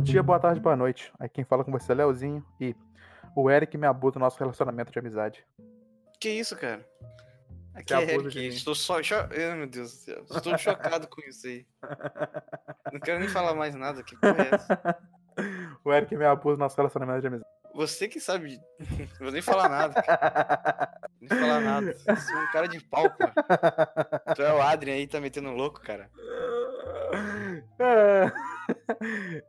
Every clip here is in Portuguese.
Bom dia, boa tarde, boa noite. Aqui quem fala com você é Leozinho e o Eric me abusa do nosso relacionamento de amizade. Que isso, cara? Aqui Você é Eric. Estou só. Cho... Ai, meu Deus do céu. Estou chocado com isso aí. Não quero nem falar mais nada. Que porra é essa? o Eric me abusa do nosso relacionamento de amizade. Você que sabe. Não vou nem falar nada. cara. Nem falar nada. Você é um cara de pau, cara. Tu é o Adrian aí, tá metendo louco, cara. É.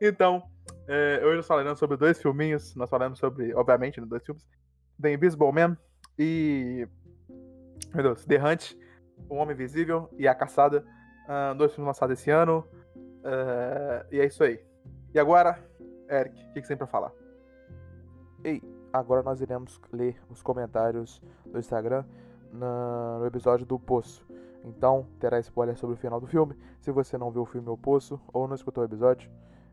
então, é, hoje nós falaremos sobre dois filminhos. Nós falamos sobre, obviamente, né, dois filmes: The Invisible Man e. Meu Deus, The Hunt, O Homem Invisível e A Caçada. Ah, dois filmes lançados esse ano. É, e é isso aí. E agora, Eric, o que, que você tem pra falar? Ei, agora nós iremos ler os comentários do Instagram na- no episódio do Poço. Então, terá spoiler sobre o final do filme. Se você não viu o filme O Poço ou não escutou o episódio,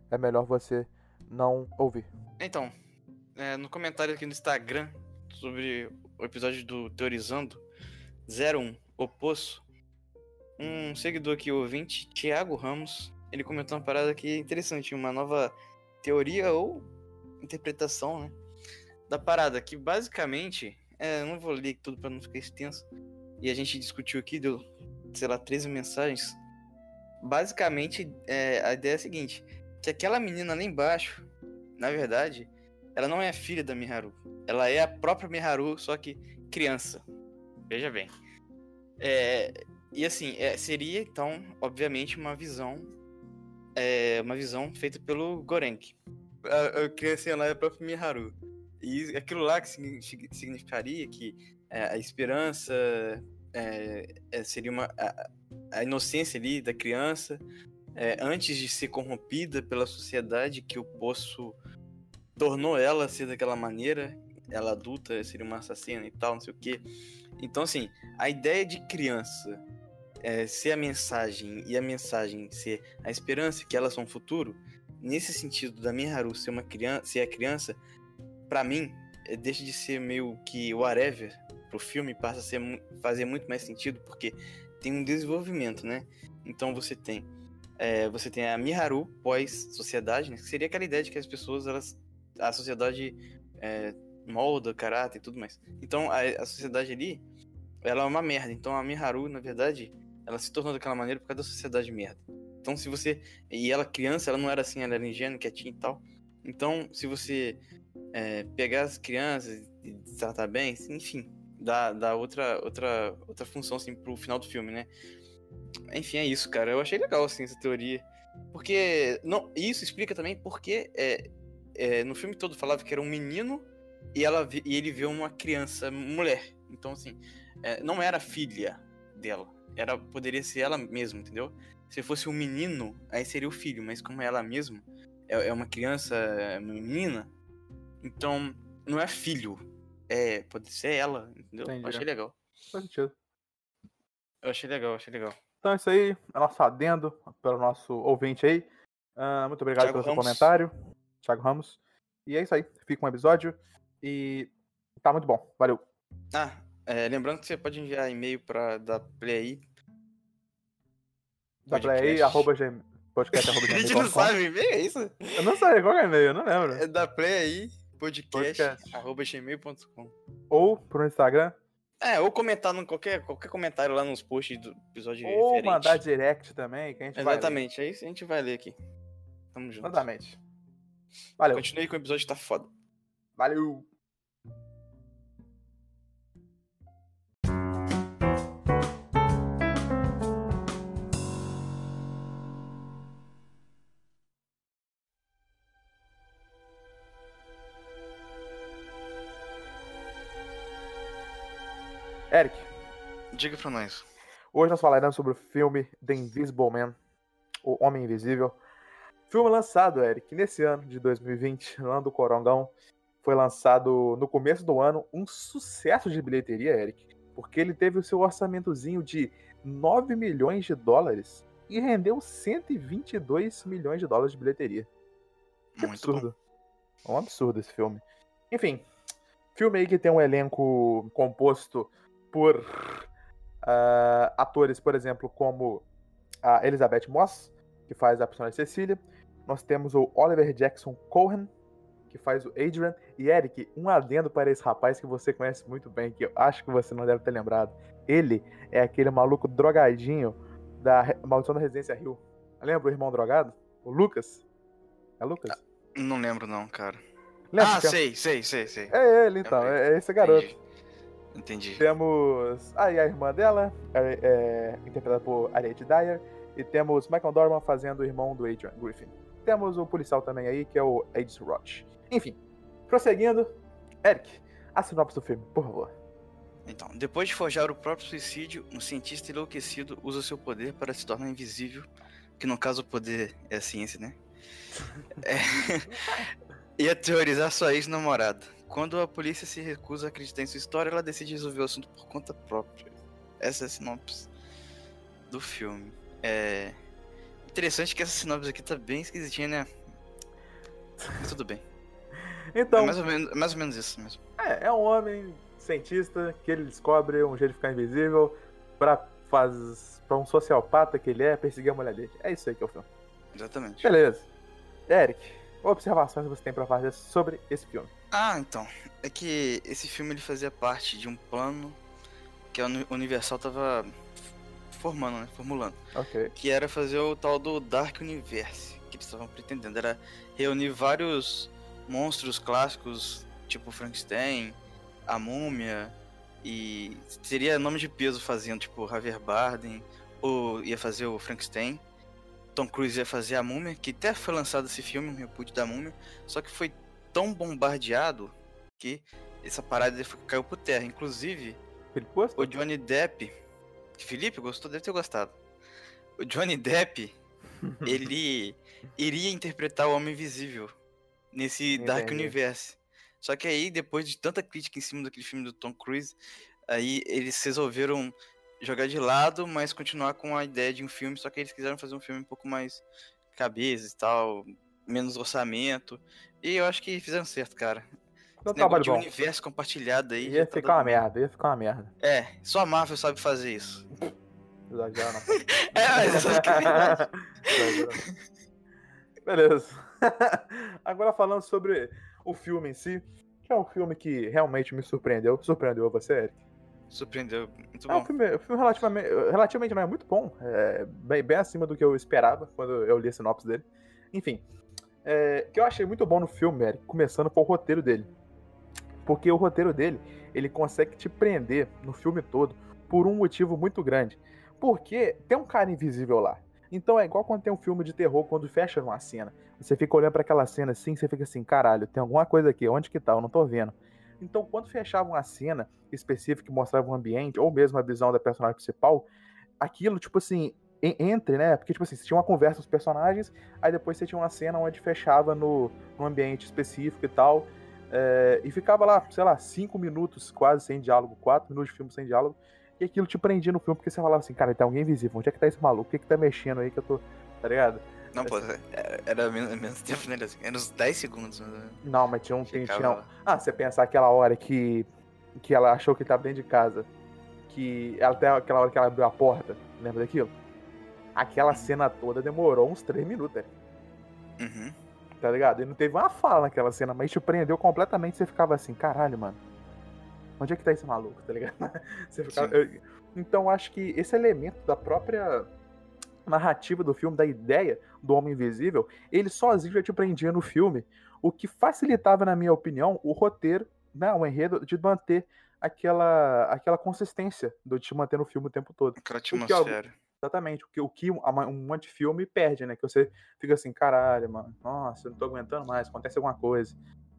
é melhor você não ouvir. Então, é, no comentário aqui no Instagram sobre o episódio do Teorizando 01, O Poço, um seguidor aqui, ouvinte, Thiago Ramos, ele comentou uma parada que interessante, uma nova teoria ou interpretação, né, da parada, que basicamente, é, eu não vou ler tudo pra não ficar extenso, e a gente discutiu aqui, deu, sei lá, 13 mensagens, basicamente, é, a ideia é a seguinte, que aquela menina lá embaixo, na verdade, ela não é a filha da Miharu. Ela é a própria Miharu, só que criança. Veja bem. É, e assim, é, seria então, obviamente, uma visão. é, uma visão feita pelo Gorenk. A, a criança lá é a própria Miharu. E aquilo lá que signi- sig- significaria que é, a esperança é, é, seria uma. A, a inocência ali da criança. é, antes de ser corrompida pela sociedade que o poço tornou ela ser daquela maneira, ela adulta seria uma assassina e tal, não sei o quê. Então, assim, a ideia de criança é, ser a mensagem e a mensagem ser a esperança que elas são o futuro, nesse sentido da Miharu ser uma criança, ser a criança, pra mim, é, deixa de ser meio que whatever pro filme, passa a ser, fazer muito mais sentido, porque tem um desenvolvimento, né? Então você tem é, você tem a Miharu pós-sociedade, né? Que seria aquela ideia de que as pessoas, elas, a sociedade é, molda caráter e tudo mais. Então a, a sociedade ali, ela é uma merda. Então a Miharu, na verdade, ela se tornou daquela maneira por causa da sociedade merda. Então se você. E ela criança, ela não era assim, ela era ingênua, quietinha e tal. Então, se você é, pegar as crianças e tratar bem, enfim, dá, dá outra, outra, outra função assim, pro final do filme, né? Enfim, é isso, cara. Eu achei legal, assim, essa teoria. Porque. Não, isso explica também porque é, é, no filme todo falava que era um menino e, ela, e ele viu uma criança, mulher. Então, assim, é, não era filha dela. Era, poderia ser ela mesma, entendeu? Se fosse um menino, aí seria o filho, mas como é ela mesma, é, é uma criança, é uma menina, então não é filho. É, pode ser ela, entendeu? Entendi. Eu achei legal. Faz sentido. Eu achei legal, achei legal. Então é isso aí, é nosso adendo pelo nosso ouvinte aí. Ah, muito obrigado Thiago pelo seu Ramos. comentário, Thiago Ramos. E é isso aí, fica um episódio e tá muito bom. Valeu. Ah, é, lembrando que você pode enviar e-mail pra da Play. Da play aí, Podcast. arroba gmail- podcast arroba A gente não sabe e-mail, é isso? Eu não sei qual é o e-mail, eu não lembro. É da Play aí, podcast, Podcast. arroba gmail.com. Ou pro Instagram, É, ou comentar no qualquer, qualquer comentário lá nos posts do episódio ou referente. mandar direct também, que a gente vai ler. Exatamente, é isso que a gente vai ler aqui. Tamo junto. Exatamente. Valeu. Continue com o episódio, tá foda. Valeu. Diga pra nós. hoje nós falaremos sobre o filme The Invisible Man, O Homem Invisível. Filme lançado, Eric, nesse ano de 2020, no ano do Corongão. Foi lançado no começo do ano, um sucesso de bilheteria, Eric, porque ele teve o seu orçamentozinho de 9 milhões de dólares e rendeu 122 milhões de dólares de bilheteria. Que Muito bom. absurdo. É um absurdo esse filme. Enfim, filme aí que tem um elenco composto por ah, atores, por exemplo, como a Elizabeth Moss, que faz a personagem Cecília. nós temos o Oliver Jackson Cohen, que faz o Adrian. E Eric, um adendo para esse rapaz que você conhece muito bem, que eu acho que você não deve ter lembrado. Ele é aquele maluco drogadinho da Maldição da Residência Rio. Lembra o irmão drogado? O Lucas? É Lucas? Não lembro não, cara. Lembra ah, é- sei, sei, sei, sei. É ele, então. Lembrei. É esse garoto. Entendi. Entendi. Temos aí a irmã dela, é, interpretada por Ariette Dyer. E temos Michael Dorman fazendo o irmão do Adrian Griffin. Temos o policial também aí, que é o Ace Roach. Enfim, prosseguindo. Eric, a sinopse do filme, por favor. Então, depois de forjar o próprio suicídio, um cientista enlouquecido usa seu poder para se tornar invisível, que no caso o poder é a ciência, né? É... e aterrorizar sua ex-namorada. Quando a polícia se recusa a acreditar em sua história, ela decide resolver o assunto por conta própria. Essa é a sinopse do filme. É interessante que essa sinopse aqui tá bem esquisitinha, né? Mas tudo bem. Então, É mais ou menos, mais ou menos isso mesmo. é, é um homem cientista que ele descobre um jeito de ficar invisível pra, faz, pra um sociopata que ele é perseguir a mulher dele. É isso aí que é o filme. Exatamente. Beleza. Eric, observações você tem pra fazer sobre esse filme? Ah, então. É que esse filme ele fazia parte de um plano que a Uni- Universal tava formando, né? Formulando. Ok. Que era fazer o tal do Dark Universe. Que eles estavam pretendendo. Era reunir vários monstros clássicos, tipo Frankenstein, a Múmia. E seria nome de peso fazendo, tipo, Javier Bardem. Ou ia fazer o Frankenstein. Tom Cruise ia fazer a Múmia, que até foi lançado esse filme, um reboot da Múmia. Só que foi tão bombardeado que essa parada caiu por terra. Inclusive, o Johnny Depp. Felipe gostou, deve ter gostado. O Johnny Depp, ele iria interpretar o Homem Invisível nesse Dark Entendi. Universe. Só que aí, depois de tanta crítica em cima daquele filme do Tom Cruise, aí eles resolveram jogar de lado, mas continuar com a ideia de um filme, só que eles quiseram fazer um filme um pouco mais cabeça e tal, menos orçamento. E eu acho que fizeram certo, cara. Não Esse trabalho de bom. universo compartilhado aí. Ia tá ficar uma dando- merda, ia ficar uma merda. É, só a Marvel sabe fazer isso. Exagera, não. É, mas que é verdade. Beleza. Agora falando sobre o filme em si, que é um filme que realmente me surpreendeu. Surpreendeu você, Eric? Surpreendeu. Muito É um bom. filme, um filme relativamente, relativamente não é muito bom. É bem, bem acima do que eu esperava quando eu li a sinopse dele. Enfim, é, que eu achei muito bom no filme, Eric, começando com o roteiro dele. Porque o roteiro dele, ele consegue te prender no filme todo por um motivo muito grande. Porque tem um cara invisível lá. Então é igual quando tem um filme de terror, quando fecha uma cena. Você fica olhando pra aquela cena assim, você fica assim, caralho, tem alguma coisa aqui, onde que tá? Eu não tô vendo. Então, quando fechava uma cena específica que mostrava um ambiente, ou mesmo a visão da personagem principal, aquilo, tipo assim, entre, né? Porque, tipo assim, você tinha uma conversa com os personagens, aí depois você tinha uma cena onde fechava no, num ambiente específico e tal. é, e ficava lá, sei lá, cinco minutos quase sem diálogo, quatro minutos de filme sem diálogo. E aquilo te prendia no filme, porque você falava assim, cara, tem alguém invisível, onde é que tá esse maluco? O que que tá mexendo aí que eu tô. Tá ligado? Não, pô, era, era menos, menos tempo, né? Assim, Era uns 10 segundos. ou menos. Não, mas tinha um. Ficava tinha-. Ah, você pensar aquela hora que. que ela achou que ele tava dentro de casa. Que até aquela hora que ela abriu a porta. Lembra daquilo? Aquela cena toda demorou uns três minutos, né? Uhum. tá ligado? E não teve uma fala naquela cena, mas te prendeu completamente. Você ficava assim, caralho, mano. Onde é que tá esse maluco, tá ligado? Você ficava- eu- Então acho que esse elemento da própria narrativa do filme, da ideia do Homem Invisível, ele sozinho já te prendia no filme, o que facilitava, na minha opinião, o roteiro, né, o enredo, de manter aquela, aquela consistência do te manter no filme o tempo todo. Aquela que atmosfera. Exatamente, o que, o que um, um antifilme perde, né? Que você fica assim, caralho, mano, nossa, eu não tô aguentando mais, acontece alguma coisa,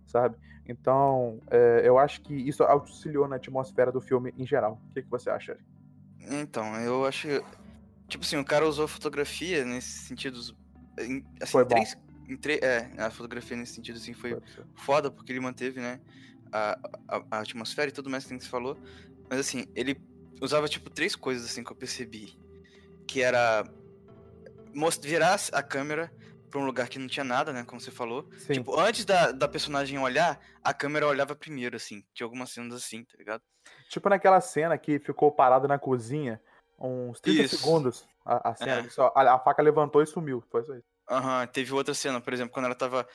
sabe? Então, é, eu acho que isso auxiliou na atmosfera do filme em geral. O que, que você acha? Então, eu acho. Tipo assim, o cara usou a fotografia nesses sentidos. em- assim, Foi bom. três. Tre- é, a fotografia nesse sentido assim foi foda, porque ele manteve, né? A, a, a atmosfera e tudo mais que você falou. Mas assim, ele usava tipo três coisas assim que eu percebi. Que era virar a câmera pra um lugar que não tinha nada, né? Como você falou. Sim, Tipo, antes da, da personagem olhar, a câmera olhava primeiro, assim. Tinha algumas cenas assim, tá ligado? tipo naquela cena que ficou parado na cozinha uns 30 Isso. segundos, a, a cena É. só, a, a faca levantou e sumiu, foi isso aí. Aham, teve outra cena, por exemplo, quando ela tava.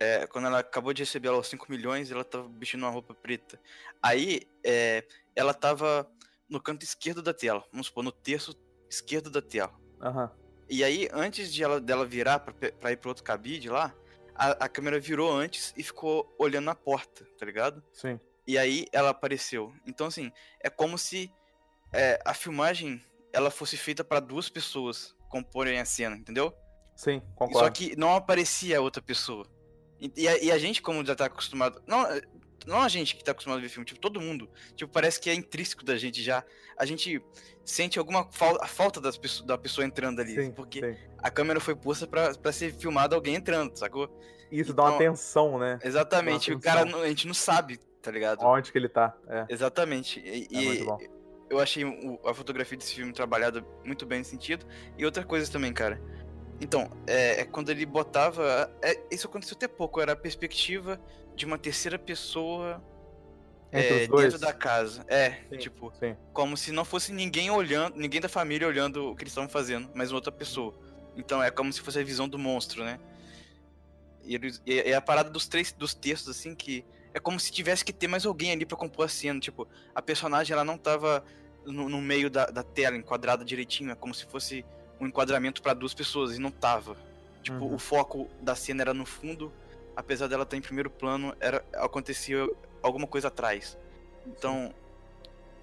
é, quando ela acabou de receber os 5 milhões, ela tava vestindo uma roupa preta. Aí, é, ela tava no canto esquerdo da tela, vamos supor, no terço esquerdo da tela. Aham. E aí, antes de ela, dela virar pra, pra ir pro outro cabide lá, a, a câmera virou antes e ficou olhando na porta, tá ligado? Sim. E aí ela apareceu. Então, assim, é como se é, a filmagem ela fosse feita pra duas pessoas comporem a cena, entendeu? Sim, Só concordo. que não aparecia outra pessoa. E, e a, e a gente, como já tá acostumado. Não, não a gente que tá acostumado a ver filme, tipo, todo mundo. Tipo, parece que é intrínseco da gente já. A gente sente alguma fal a falta das da pessoa entrando ali. Sim, porque sim. a câmera foi posta pra, pra ser filmado alguém entrando, sacou? Isso dá uma então- tensão, né? Exatamente. Dá O cara, tensão. a gente não sabe, tá ligado? Onde que ele tá. É, Exatamente. E, é muito bom. eu achei a fotografia desse filme trabalhada muito bem nesse sentido. E outra coisa também, cara. Então, é, é quando ele botava. é, isso aconteceu até pouco, era a perspectiva de uma terceira pessoa é, dentro da casa. É, Sim. tipo, Sim. como se não fosse ninguém olhando, ninguém da família olhando o que eles estavam fazendo, mas outra pessoa. Então é como se fosse a visão do monstro, né? E, eles- e- e a parada dos três dos textos, assim, que é como se tivesse que ter mais alguém ali pra compor a cena. Tipo, a personagem ela não tava no, no meio da, da tela, enquadrada direitinho, é como se fosse um enquadramento pra duas pessoas, e não tava. Tipo, Uhum. o foco da cena era no fundo, apesar dela estar em primeiro plano, era acontecia alguma coisa atrás. Então,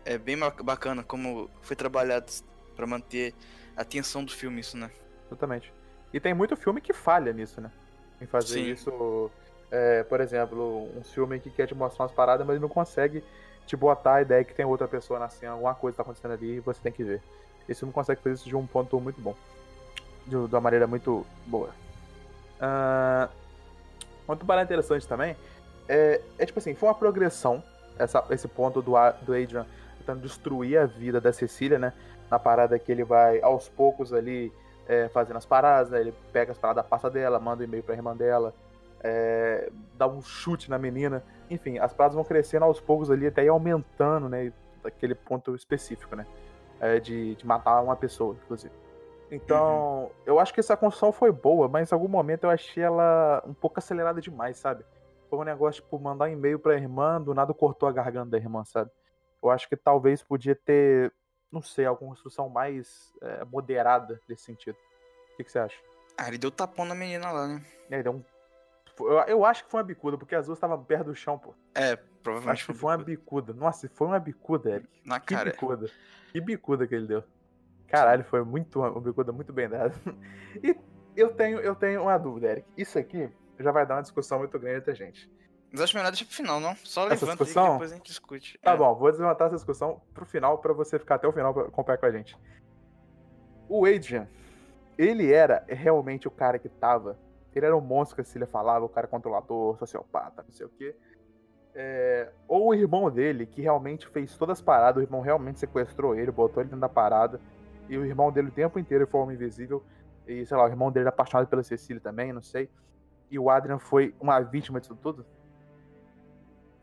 é bem ba- bacana como foi trabalhado pra manter a tensão do filme, isso, né? Exatamente. E tem muito filme que falha nisso, né? Em fazer Sim. isso. é, por exemplo, um filme que quer te mostrar umas paradas, mas não consegue te botar a ideia que tem outra pessoa na cena, alguma coisa tá acontecendo ali e você tem que ver. Esse filme consegue fazer isso de um ponto muito bom. De, de uma maneira muito boa. Ah, Outro parada interessante também é, é tipo assim, foi uma progressão essa, esse ponto do, do Adrian tentando destruir a vida da Cecília, né? Na parada que ele vai aos poucos ali é, fazendo as paradas, né? Ele pega as paradas, passa dela, manda um e-mail pra irmã dela, é, dá um chute na menina. Enfim, as paradas vão crescendo aos poucos ali, até ir aumentando, né? Daquele ponto específico, né? É, de, de matar uma pessoa, inclusive. Então, eu acho que essa construção foi boa, mas em algum momento eu achei ela um pouco acelerada demais, sabe? Foi um negócio, tipo, mandar um e-mail pra irmã, do nada cortou a garganta da irmã, sabe? Eu acho que talvez podia ter, não sei, alguma construção mais é, moderada nesse sentido. O que, que você acha? Ah, ele deu tapão na menina lá, né? E aí, deu um... eu, eu acho que foi uma bicuda, porque as duas estavam perto do chão, pô. É, provavelmente Acho que foi uma bicuda. Nossa, foi uma bicuda, Eric. Na Que cara. bicuda. Que bicuda que ele deu. Caralho, foi muito uma bicuda muito bem dada. E eu tenho, eu tenho uma dúvida, Eric. Isso aqui já vai dar uma discussão muito grande entre a gente. Mas acho melhor deixar pro final, não? Só Essa levanta discussão? depois a gente discute. Tá É. bom, vou levantar essa discussão pro final pra você ficar até o final pra acompanhar com a gente. O Adrian, ele era realmente o cara que tava. Ele era o monstro que a Cecília falava, o cara controlador, sociopata, não sei o quê. É, ou o irmão dele, que realmente fez todas as paradas, o irmão realmente sequestrou ele, botou ele dentro da parada. E o irmão dele o tempo inteiro foi homem invisível. E, sei lá, o irmão dele era apaixonado pela Cecília também, não sei. E o Adrian foi uma vítima disso tudo?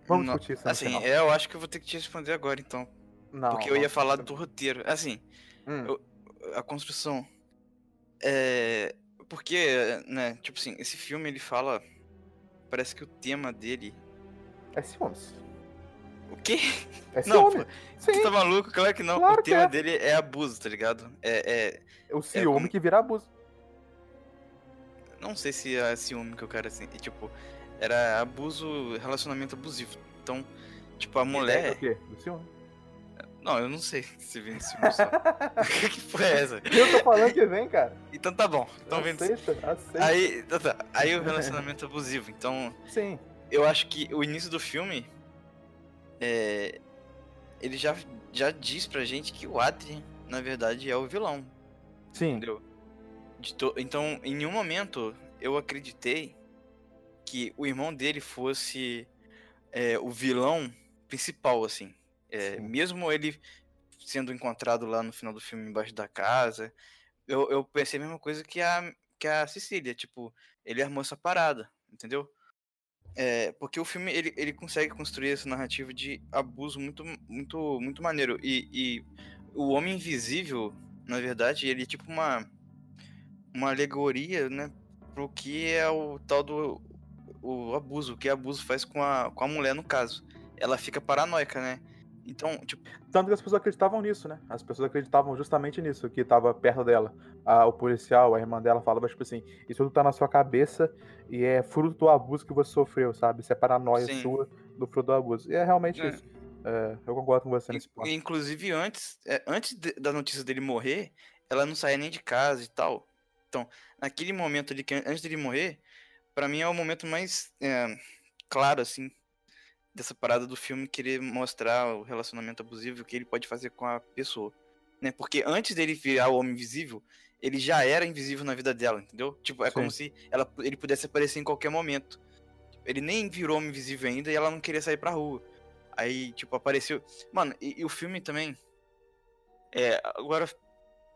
Vamos Não, discutir isso Assim, é, eu acho que eu vou ter que te responder agora, então. Não, porque eu ia não. falar do roteiro. Assim, Hum. eu- a construção. É. Porque, né, tipo assim, esse filme ele fala. Parece que o tema dele. É ciúmes. O quê? É Não, ciúme. Sim, Tu tá maluco? Claro que não. Claro o tema é. dele é abuso, tá ligado? É, é. o ciúme como- que vira abuso. Não sei se é ciúme que eu quero assim. Tipo, era abuso, relacionamento abusivo. Então, tipo, a É mulher. o quê? Do ciúme. Não, eu não sei se vem ciúme só. que porra é essa? Eu tô falando que vem, cara. Então tá bom. Então vendo. aceita, aceita. Aí, tá, tá. Aí o relacionamento abusivo. Então, Sim. eu acho que o início do filme. É. Ele já, já diz pra gente que o Adrien, na verdade, é o vilão. Sim. Entendeu? De to- Então, em nenhum momento eu acreditei que o irmão dele fosse é, o vilão principal, assim. É, mesmo ele sendo encontrado lá no final do filme embaixo da casa, eu, eu pensei a mesma coisa que a, que a Cecília, tipo, ele armou essa parada, entendeu? É, porque o filme ele, ele consegue construir essa narrativa de abuso muito muito muito maneiro e, e o homem invisível na verdade ele é tipo uma uma alegoria né pro que é o tal do o abuso, o que abuso faz com a, com a mulher no caso. Ela fica paranoica, né? Então, tipo. Tanto que as pessoas acreditavam nisso, né? As pessoas acreditavam justamente nisso, que tava perto dela. A, o policial, a irmã dela falava, tipo assim, isso tudo tá na sua cabeça e é fruto do abuso que você sofreu, sabe? Isso é paranoia Sim. sua do fruto do abuso. E é realmente é. isso. É, eu concordo com você nesse ponto. Inclusive, antes, é, antes de, da notícia dele morrer, ela não saía nem de casa e tal. Então, naquele momento ali, que antes dele morrer, para mim é o momento mais é, claro, assim, dessa parada do filme querer mostrar o relacionamento abusivo que ele pode fazer com a pessoa. Né? Porque antes dele virar o homem invisível, ele já era invisível na vida dela, entendeu? Tipo, é Sim. como se ela, ele pudesse aparecer em qualquer momento. Ele nem virou homem invisível ainda e ela não queria sair pra rua. Aí, tipo, apareceu. Mano, e, e o filme também. É, agora,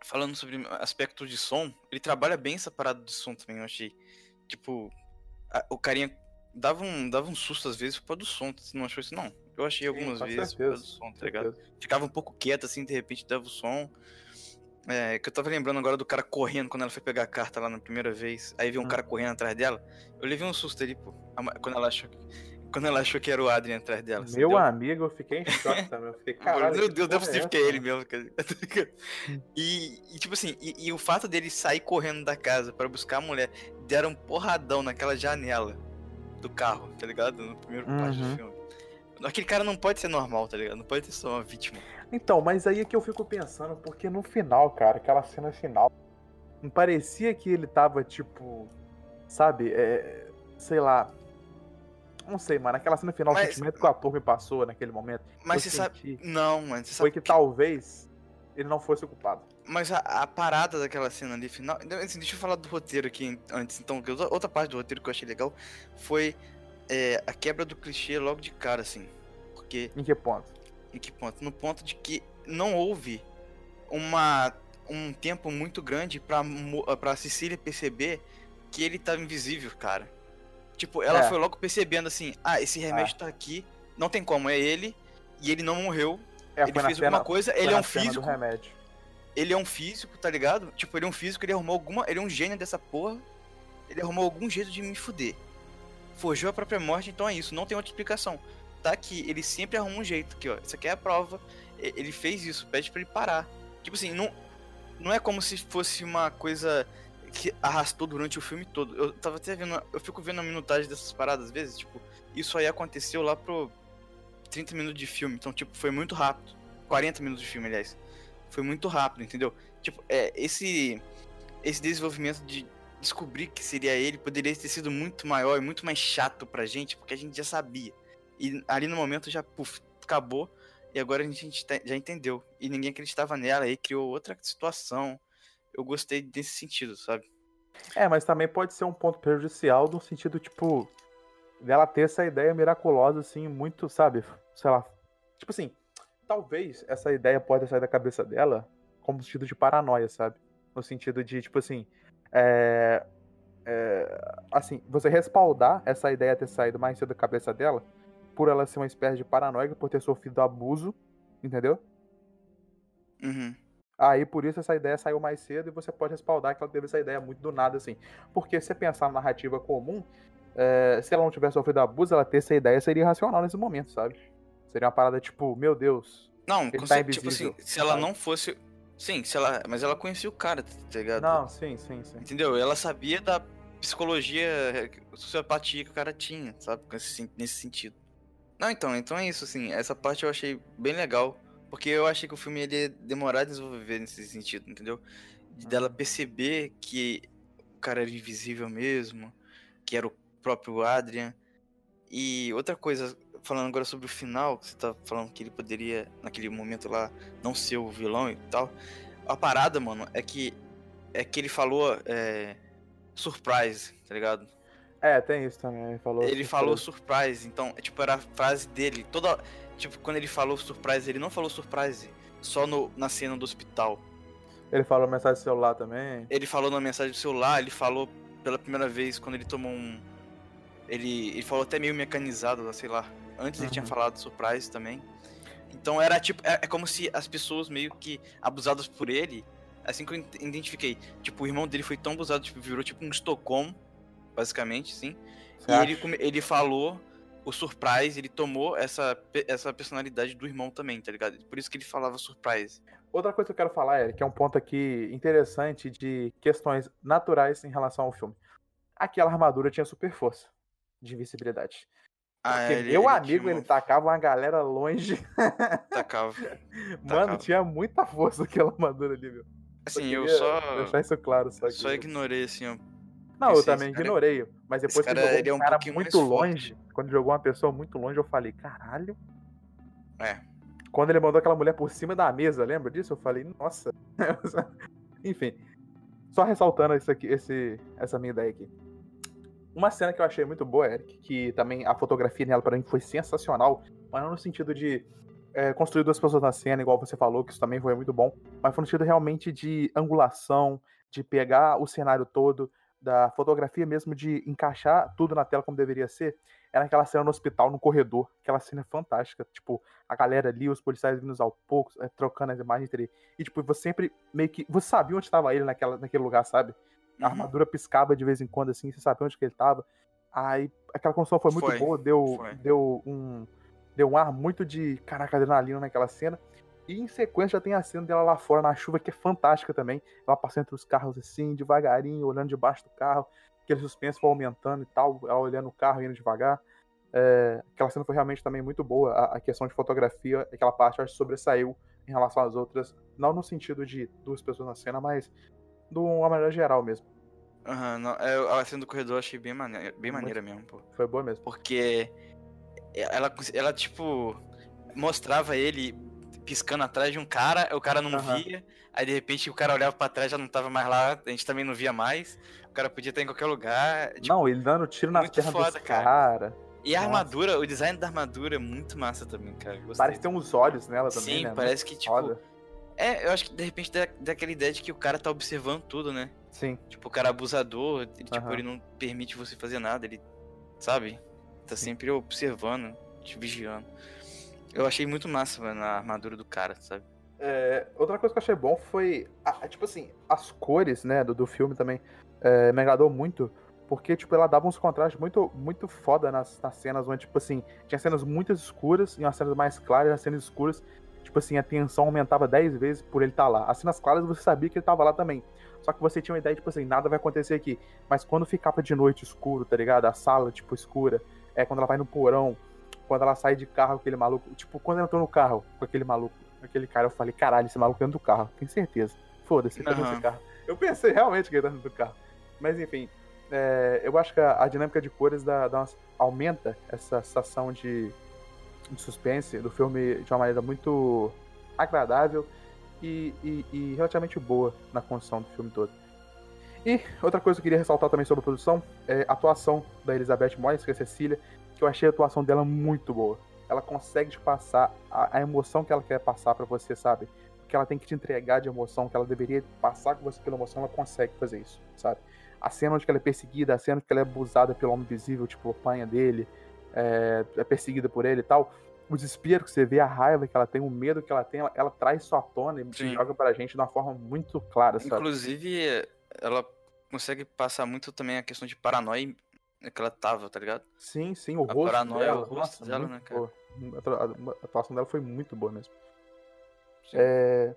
falando sobre aspecto de som, ele trabalha bem essa parada de som também, eu achei. Tipo, a, o carinha dava um, dava um susto às vezes por causa do som. Você não achou isso? Não. Eu achei algumas Sim, vezes por causa do som, tá ligado? Ficava um pouco quieto assim, de repente dava o som. É, que eu tava lembrando agora do cara correndo quando ela foi pegar a carta lá na primeira vez. Aí viu um hum. cara correndo atrás dela. Eu levei um susto ali, pô. Quando ela achou que, quando ela achou que era o Adrian atrás dela. Meu entendeu? amigo, eu fiquei em choque também. Eu fiquei, caralho. Meu Deus, deve ser que é ele mesmo. e, e, tipo assim, e, e, o fato dele sair correndo da casa para buscar a mulher, deram um porradão naquela janela do carro, tá ligado? No primeiro uhum. parte do uhum. filme. Aquele cara não pode ser normal, tá ligado? Não pode ser só uma vítima. Então, mas aí é que eu fico pensando, porque no final, cara, aquela cena final, não parecia que ele tava, tipo, sabe, é, sei lá. Não sei, mano, aquela cena final, mas, o sentimento que o ator me passou naquele momento. Mas você sabe. Não, mano, você sabe. Foi que, que talvez ele não fosse o culpado. Mas a, a, parada daquela cena ali final. Assim, deixa eu falar do roteiro aqui antes. Então, outra parte do roteiro que eu achei legal foi é, a quebra do clichê logo de cara, assim. Porque. Em que ponto? Em que ponto? No ponto de que não houve uma, um tempo muito grande pra, pra Cecília perceber que ele tava invisível, cara. Tipo, ela é. foi logo percebendo assim: ah, esse remédio é. tá aqui, não tem como, é ele, e ele não morreu. É, ele fez alguma coisa, ele é um físico. Ele é um físico, tá ligado? Tipo, ele é um físico, ele arrumou alguma. Ele é um gênio dessa porra. Ele arrumou algum jeito de me fuder. Forjou a própria morte, então é isso, não tem outra explicação. Tá aqui, ele sempre arruma um jeito aqui, ó. Isso aqui é a prova. Ele fez isso, pede pra ele parar. Tipo assim, não, não é como se fosse uma coisa que arrastou durante o filme todo. Eu tava até vendo. Eu fico vendo a minutagem dessas paradas às vezes, tipo, isso aí aconteceu lá pro 30 minutos de filme. Então, tipo, foi muito rápido. 40 minutos de filme, aliás foi muito rápido, entendeu? Tipo, é, esse, esse desenvolvimento de descobrir que seria ele poderia ter sido muito maior e muito mais chato pra gente, porque a gente já sabia. E ali no momento já, puf, acabou. E agora a gente já entendeu. E ninguém acreditava nela, aí criou outra situação. Eu gostei desse sentido, sabe? É, mas também pode ser um ponto prejudicial no sentido, tipo, dela ter essa ideia miraculosa, assim, muito, sabe? Sei lá. Tipo assim, talvez essa ideia pode sair da cabeça dela como sentido de paranoia, sabe? No sentido de, tipo assim, é, é, assim, você respaldar essa ideia ter saído mais cedo da cabeça dela por ela ser uma espécie de paranoica, por ter sofrido abuso, entendeu? Uhum. Aí por isso essa ideia saiu mais cedo e você pode respaldar que ela teve essa ideia muito do nada, assim. Porque se você pensar na narrativa comum, é, se ela não tivesse sofrido abuso, ela ter essa ideia seria irracional nesse momento, sabe? Seria uma parada tipo, meu Deus. Não, ele tá tipo assim, se ela não fosse. Sim, se ela, mas ela conhecia o cara, tá ligado? Não, sim, sim, sim. Entendeu? Ela sabia da psicologia, sociopatia que o cara tinha, sabe? Nesse sentido. Não, então, então é isso, assim. Essa parte eu achei bem legal. Porque eu achei que o filme ia demorar a desenvolver nesse sentido, entendeu? De dela uhum. perceber que o cara era invisível mesmo, que era o próprio Adrian. E outra coisa, falando agora sobre o final, que você tá falando que ele poderia, naquele momento lá, não ser o vilão e tal. A parada, mano, é que é que ele falou é, surprise, tá ligado? É, tem isso também. Ele falou, ele surprise. falou surprise, então, tipo, era a frase dele. Toda. Tipo, quando ele falou surprise, ele não falou surprise só no, na cena do hospital. Ele falou mensagem do celular também? Ele falou na mensagem do celular, ele falou pela primeira vez quando ele tomou um. Ele, ele falou até meio mecanizado, sei lá. Antes uhum. ele tinha falado Surprise também. Então era tipo. É, é, como se as pessoas meio que abusadas por ele. Assim que eu identifiquei. Tipo, o irmão dele foi tão abusado, tipo, virou tipo um Estocolmo. basicamente, sim. E ele, ele falou o surprise, ele tomou essa, essa personalidade do irmão também, tá ligado? Por isso que ele falava surprise. Outra coisa que eu quero falar, Eric, que é um ponto aqui interessante de questões naturais em relação ao filme. Aquela armadura tinha super força de invisibilidade. Ah, Porque ele- meu ele amigo, ele tacava uma galera longe. tacava. Mano, Tacava. tinha muita força aquela armadura ali, meu. Assim, eu queria só, Deixar isso claro, só, só que- ignorei, assim, ó. Não, eu esse- também cara ignorei. Mas depois que jogou ele é um cara muito mais forte. longe, quando jogou uma pessoa muito longe, eu falei, caralho. É. Quando ele mandou aquela mulher por cima da mesa, lembra disso? Eu falei, nossa. Enfim. Só ressaltando isso aqui, esse, essa minha ideia aqui. Uma cena que eu achei muito boa, Eric, que também a fotografia nela pra mim foi sensacional, mas não no sentido de é, construir duas pessoas na cena, igual você falou, que isso também foi muito bom, mas foi no sentido realmente de angulação, de pegar o cenário todo, da fotografia mesmo, de encaixar tudo na tela como deveria ser. Era aquela cena no hospital, no corredor, aquela cena fantástica, tipo, a galera ali, os policiais vindo aos poucos, é, trocando as imagens entre e tipo, você sempre meio que, você sabia onde estava ele naquela, naquele lugar, sabe? A armadura piscava de vez em quando, assim, você sabia onde que ele tava. Aí aquela construção foi muito Foi, boa, deu, foi. deu um. Deu um ar muito de caraca, adrenalina naquela cena. E em sequência já tem a cena dela lá fora na chuva, que é fantástica também. Ela passando entre os carros assim, devagarinho, olhando debaixo do carro. Aquele suspense foi aumentando e tal, ela olhando o carro indo devagar. É, aquela cena foi realmente também muito boa. A, a questão de fotografia, aquela parte eu acho que sobressaiu em relação às outras. Não no sentido de duas pessoas na cena, mas de uma maneira geral mesmo. Aham, é, a cena do corredor eu achei bem maneira, bem maneira mesmo, pô. Foi boa mesmo. Porque ela, ela, tipo, mostrava ele piscando atrás de um cara, o cara não Aham. via, aí de repente o cara olhava pra trás já não tava mais lá, a gente também não via mais, o cara podia estar em qualquer lugar. tipo, não, ele dando tiro nas muito pernas foda, dos cara. cara. e a nossa. armadura, o design da armadura é muito massa também, cara. Gostei. Parece ter uns olhos nela também, Sim, né? parece que, tipo, Foda. É, eu acho que de repente dá, dá aquela ideia de que o cara tá observando tudo, né? Sim. Tipo, o cara abusador, ele, tipo, Aham. ele não permite você fazer nada, ele, sabe? Tá sempre observando, te vigiando. Eu achei muito massa, mano, a armadura do cara, sabe? É, outra coisa que eu achei bom foi, a- a- tipo assim, as cores, né, do, do filme também é, me agradou muito, porque, tipo, ela dava uns contrastes muito, muito foda nas, nas cenas, onde, tipo assim, tinha cenas muito escuras e umas cenas mais claras, e as cenas escuras, tipo assim, a tensão aumentava 10 vezes por ele estar lá. As cenas claras você sabia que ele tava lá também, só que você tinha uma ideia, tipo assim, nada vai acontecer aqui, mas quando ficava de noite escuro, tá ligado? A sala, tipo, escura, é quando ela vai no porão, quando ela sai de carro com aquele maluco, tipo, quando ela entrou no carro com aquele maluco, aquele cara, eu falei, caralho, esse maluco dentro do carro, tenho certeza. Foda-se, ele tá dentro Aham. desse carro. Eu pensei realmente que ele tá dentro do carro. Mas enfim, é, eu acho que a, a dinâmica de cores dá umas- aumenta essa sensação de, de suspense do filme de uma maneira muito agradável e, e- e relativamente boa na construção do filme todo. E outra coisa que eu queria ressaltar também sobre a produção é a atuação da Elizabeth Moyes, que é Cecília, que eu achei a atuação dela muito boa. Ela consegue te passar a, a emoção que ela quer passar pra você, sabe? Que ela tem que te entregar de emoção, que ela deveria passar com você pela emoção, ela consegue fazer isso, sabe? A cena onde ela é perseguida, a cena onde ela é abusada pelo homem invisível, tipo, apanha dele, é, é perseguida por ele e tal. O desespero que você vê, a raiva que ela tem, o medo que ela tem, ela, ela traz à tona e Sim. joga pra gente de uma forma muito clara, sabe? Inclusive, ela consegue passar muito também a questão de paranoia que ela tava, tá ligado? Sim, sim, o A rosto paranoia, dela, o rosto nossa, dela, né, cara? A atuação dela foi muito boa mesmo. É,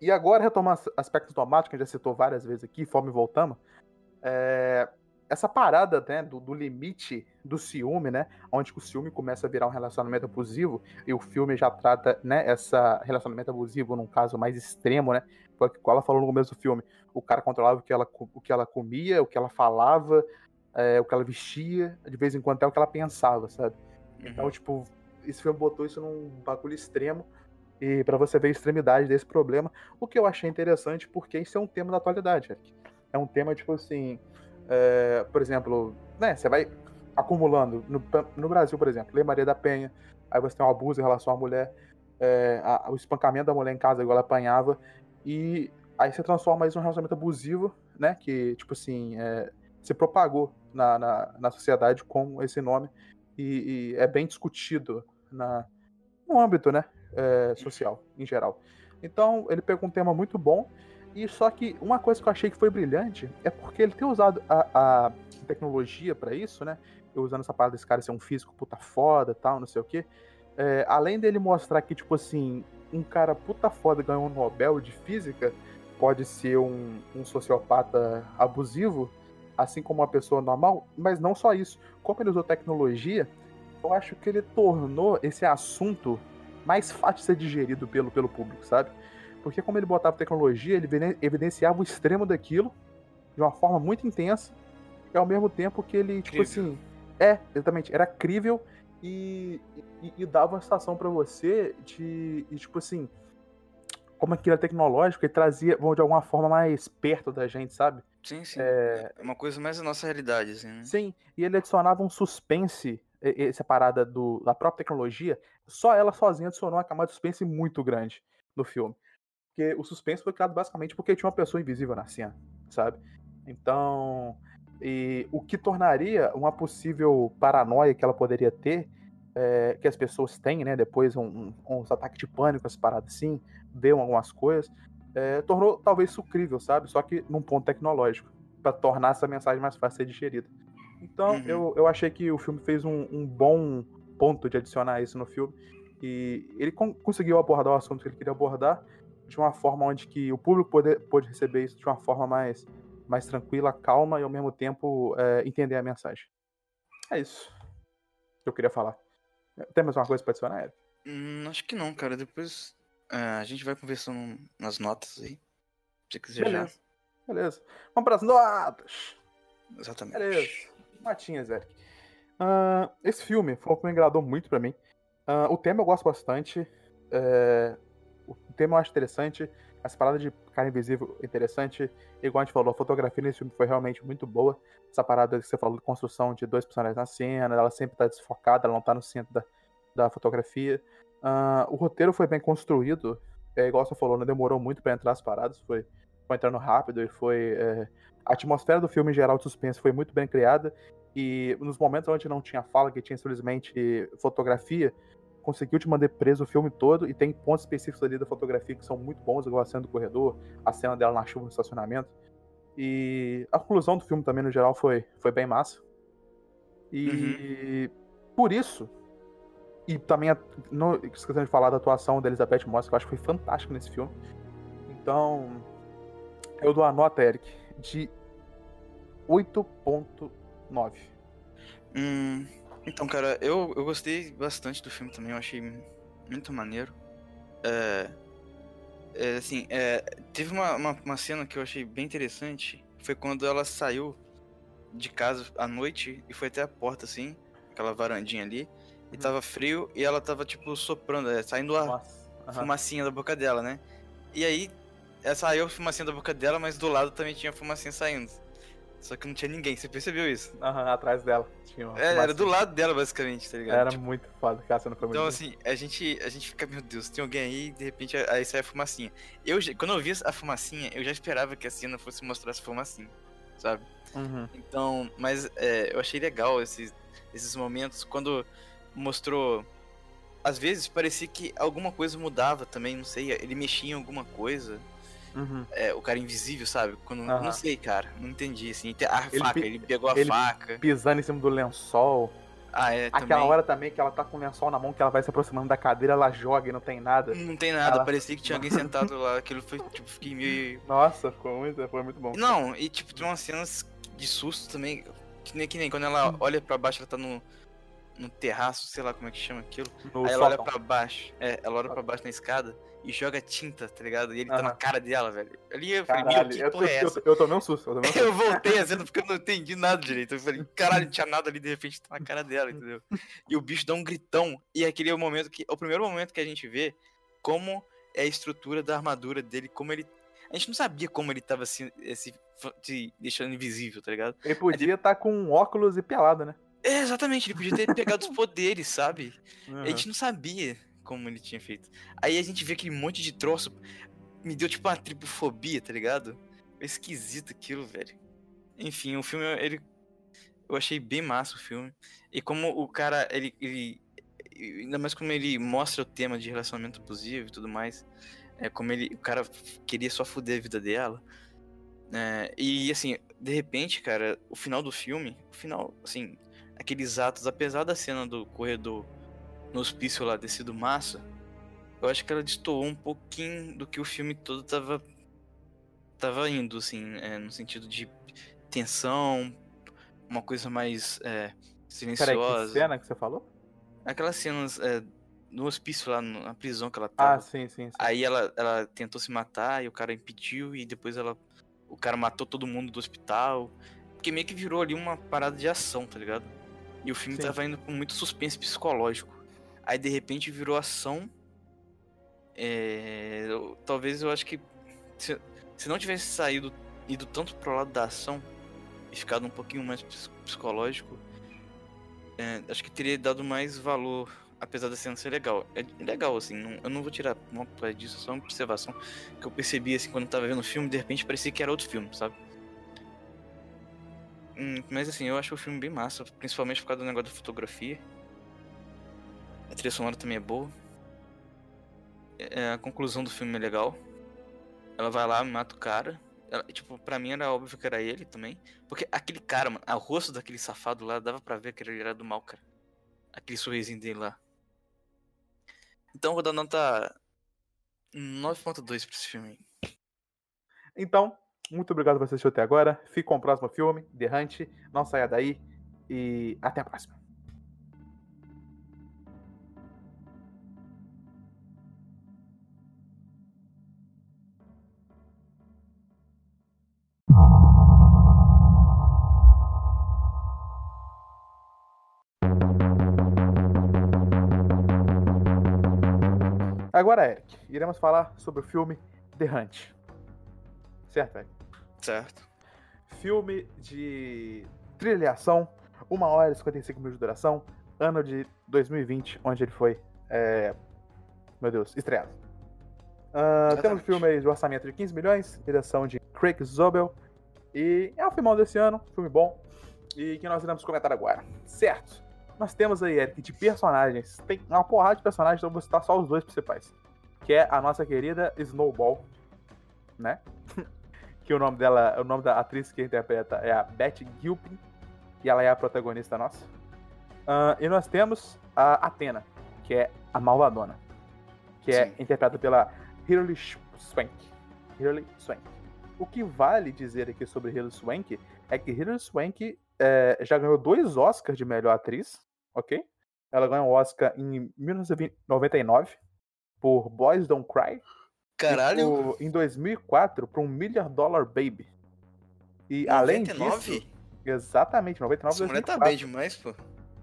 E agora, retomando as- aspecto automático, que a gente já citou várias vezes aqui, fome e voltamos. é, Essa parada né, do, do limite do ciúme, né? Onde o ciúme começa a virar um relacionamento abusivo, e o filme já trata, né, essa relacionamento abusivo num caso mais extremo, né? Foi o que ela falou no começo do filme. O cara controlava o que ela, o que ela comia, o que ela falava, é, o que ela vestia, de vez em quando até o que ela pensava, sabe? Então, Uhum. tipo, esse filme botou isso num bagulho extremo e pra você ver a extremidade desse problema, o que eu achei interessante porque isso é um tema da atualidade. Eric. É um tema, tipo assim, é, por exemplo, né, você vai acumulando, no, no Brasil, por exemplo, Lei Maria da Penha, aí você tem um abuso em relação à mulher, é, a- o espancamento da mulher em casa, igual ela apanhava, e aí você transforma isso num relacionamento abusivo, né, que, tipo assim, é, se propagou na, na, na sociedade com esse nome, e, e é bem discutido na, no âmbito né, é, social, em geral. Então, ele pegou um tema muito bom E só que uma coisa que eu achei que foi brilhante é porque ele ter usado a, a tecnologia para isso, né? Eu usando essa parada desse cara ser um físico puta foda tal, não sei o quê. É, além dele mostrar que, tipo assim, um cara puta foda ganhou um Nobel de Física, pode ser um, um sociopata abusivo, assim como uma pessoa normal, mas não só isso. Como ele usou tecnologia, eu acho que ele tornou esse assunto mais fácil de ser digerido pelo, pelo público, sabe? Porque como ele botava tecnologia, ele evidenciava o extremo daquilo de uma forma muito intensa, e ao mesmo tempo que ele, tipo assim, é, exatamente, era crível e, e, e dava uma sensação para você de, de, tipo assim, como aquilo é tecnológico e trazia, de alguma forma, mais perto da gente, sabe? Sim, sim. É, é uma coisa mais da nossa realidade, assim. Né? Sim, e ele adicionava um suspense, essa parada do, da própria tecnologia, só ela sozinha adicionou uma camada de suspense muito grande no filme. Porque o suspense foi criado basicamente porque tinha uma pessoa invisível na cena, sabe? Então, e o que tornaria uma possível paranoia que ela poderia ter, é, que as pessoas têm, né? Depois um, um, uns ataques de pânico, essas paradas assim, veem algumas coisas, é, tornou talvez isso crível, sabe? Só que num ponto tecnológico, para tornar essa mensagem mais fácil de ser digerida. Então, uhum. eu, eu achei que o filme fez um, um, bom ponto de adicionar isso no filme. E ele con conseguiu abordar o assunto que ele queria abordar de uma forma onde que o público pode, pode receber isso de uma forma mais mais tranquila, calma e ao mesmo tempo é, entender a mensagem. É isso que eu queria falar. Tem mais uma coisa pra adicionar, Eric? Hum, acho que não, cara. Depois uh, a gente vai conversando nas notas aí. Se quiser Beleza. já. Beleza. Vamos pras notas! Exatamente. Beleza. Matinhas, Eric. Uh, esse filme foi um que agradou muito pra mim. Uh, o tema eu gosto bastante. É... Tema eu acho interessante. Essa parada de cara invisível interessante. Igual a gente falou, a fotografia nesse filme foi realmente muito boa. Essa parada que você falou de construção de dois personagens na cena, ela sempre tá desfocada, ela não tá no centro da, da fotografia. Uh, o roteiro foi bem construído, é, igual você falou, não demorou muito para entrar as paradas, foi, foi entrando rápido e foi. É, a atmosfera do filme em geral de suspense foi muito bem criada. E nos momentos onde não tinha fala, que tinha simplesmente fotografia, conseguiu te manter preso o filme todo e tem pontos específicos ali da fotografia que são muito bons, igual a cena do corredor, a cena dela na chuva no estacionamento. E a conclusão do filme também, no geral, foi, foi bem massa. E uhum. por isso, e também, não esquecendo de falar da atuação da Elizabeth Moss, que eu acho que foi fantástica nesse filme. Então, eu dou a nota, Eric, de 8.9. Hum, então, cara, eu, eu gostei bastante do filme também, eu achei muito maneiro. É, é assim, é, teve uma, uma, uma, cena que eu achei bem interessante, foi quando ela saiu de casa à noite e foi até a porta, assim, aquela varandinha ali, e uhum. tava frio e ela tava, tipo, soprando, é, saindo a uhum. fumacinha da boca dela, né? E aí, ela saiu a fumacinha da boca dela, mas do lado também tinha fumacinha saindo. Só que não tinha ninguém, você percebeu isso? Aham, uhum, atrás dela. Tinha é, era do lado dela, basicamente, tá ligado? Era tipo... muito foda, não foi Então, assim, a gente, a gente fica, meu Deus, tem alguém aí, de repente aí sai a fumacinha. Eu, quando eu vi a fumacinha, eu já esperava que a cena fosse mostrar essa fumacinha, sabe? Uhum. Então, mas é, eu achei legal esses, esses momentos, quando mostrou. Às vezes parecia que alguma coisa mudava também, não sei, ele mexia em alguma coisa. Uhum. É, o cara invisível, sabe? Quando, uhum. Não sei, cara. Não entendi, assim. A ele faca, ele pegou a ele faca. Pisando em cima do lençol. Ah, é. Aquela também. hora também que ela tá com o lençol na mão, que ela vai se aproximando da cadeira, ela joga e não tem nada. Não tem nada, ela... parecia que tinha alguém sentado lá. Aquilo foi, tipo, fiquei meio. Nossa, ficou muito, foi muito bom. Não, e tipo, tem umas cenas de susto também. Que nem, que nem quando ela olha pra baixo, ela tá no, no terraço, sei lá como é que chama aquilo. No Aí ela olha pra baixo. É, ela olha pra baixo na escada e joga tinta, tá ligado? E ele tá na cara dela, velho. Ali eu falei, meu, que eu, porra é essa? Eu, eu tomei um susto. Eu, tomei um susto. eu voltei assim, porque eu não entendi nada direito. Eu falei, caralho, não tinha nada ali, de repente tá na cara dela, entendeu? E o bicho dá um gritão. E aquele é o momento que. É o primeiro momento que a gente vê como é a estrutura da armadura dele, como ele. A gente não sabia como ele tava assim, se, se deixando invisível, tá ligado? Ele podia estar tá com óculos e pelado, né? É, exatamente, ele podia ter pegado os poderes, sabe? Uhum. A gente não sabia como ele tinha feito. Aí a gente vê aquele monte de troço. Me deu tipo uma tripofobia, tá ligado? Foi esquisito aquilo, velho. Enfim, o filme, ele. Eu achei bem massa o filme. E como o cara, ele. ele ainda mais como ele mostra o tema de relacionamento abusivo e tudo mais. É como ele. O cara queria só fuder a vida dela. É, e assim, de repente, cara, o final do filme, o final, assim, aqueles atos, apesar da cena do corredor no hospício lá ter sido massa, eu acho que ela destoou um pouquinho do que o filme todo tava tava indo, assim, é, no sentido de tensão, uma coisa mais é, silenciosa. Peraí, que cena que você falou? Aquelas cenas é, no hospício lá, na prisão que ela tava. Ah, sim, sim, sim. Aí ela, ela tentou se matar e o cara impediu e depois ela o cara matou todo mundo do hospital. Porque meio que virou ali uma parada de ação, tá ligado? E o filme Sim. tava indo com muito suspense psicológico. Aí de repente virou ação. É... Talvez eu acho que se, se não tivesse saído, ido tanto pro lado da ação e ficado um pouquinho mais psicológico, é, acho que teria dado mais valor apesar da cena ser legal. É legal, assim, não, eu não vou tirar nota disso, só uma observação que eu percebi, assim, quando eu tava vendo o filme, de repente parecia que era outro filme, sabe? Hum, mas, assim, eu acho o filme bem massa, principalmente por causa do negócio da fotografia. A trilha sonora também é boa. É, a conclusão do filme é legal. Ela vai lá, mata o cara. Ela, tipo, pra mim era óbvio que era ele também. Porque aquele cara, mano, o rosto daquele safado lá, dava pra ver que ele era do mal, cara. Aquele sorrisinho dele lá. Então vou dar nota 9.2 pra esse filme. Então, muito obrigado por assistir até agora. Fique com o próximo filme, The Hunt. Não saia daí. E até a próxima. Agora, Eric, iremos falar sobre o filme The Hunt. Certo, Eric? Certo. Filme de trilha e ação, 1 hora e 55 minutos de duração, ano de 2020, onde ele foi, é... meu Deus, estreado. Uh, temos um filme aí de orçamento de 15 milhões, direção de Craig Zobel, e é um filmão desse ano, filme bom, e que nós iremos comentar agora. Certo nós temos aí, Eric, de personagens. Tem uma porrada de personagens, então vou citar só os dois principais. Que é a nossa querida Snowball, né? que o nome dela, o nome da atriz que interpreta é a Beth Gilpin, e ela é a protagonista nossa. Uh, e nós temos a Athena, que é a malvadona, que é Sim. é interpretada pela Hilary Swank. Hilary Swank. O que vale dizer aqui sobre Hilary Swank é que Hilary Swank é, já ganhou dois Oscars de melhor atriz, ok? Ela ganhou um Oscar em 1999 por Boys Don't Cry. Caralho! Por, em 2004 por um Million Dollar Baby. E 99? além disso. Exatamente, 99 Essa mulher tá bem demais, pô.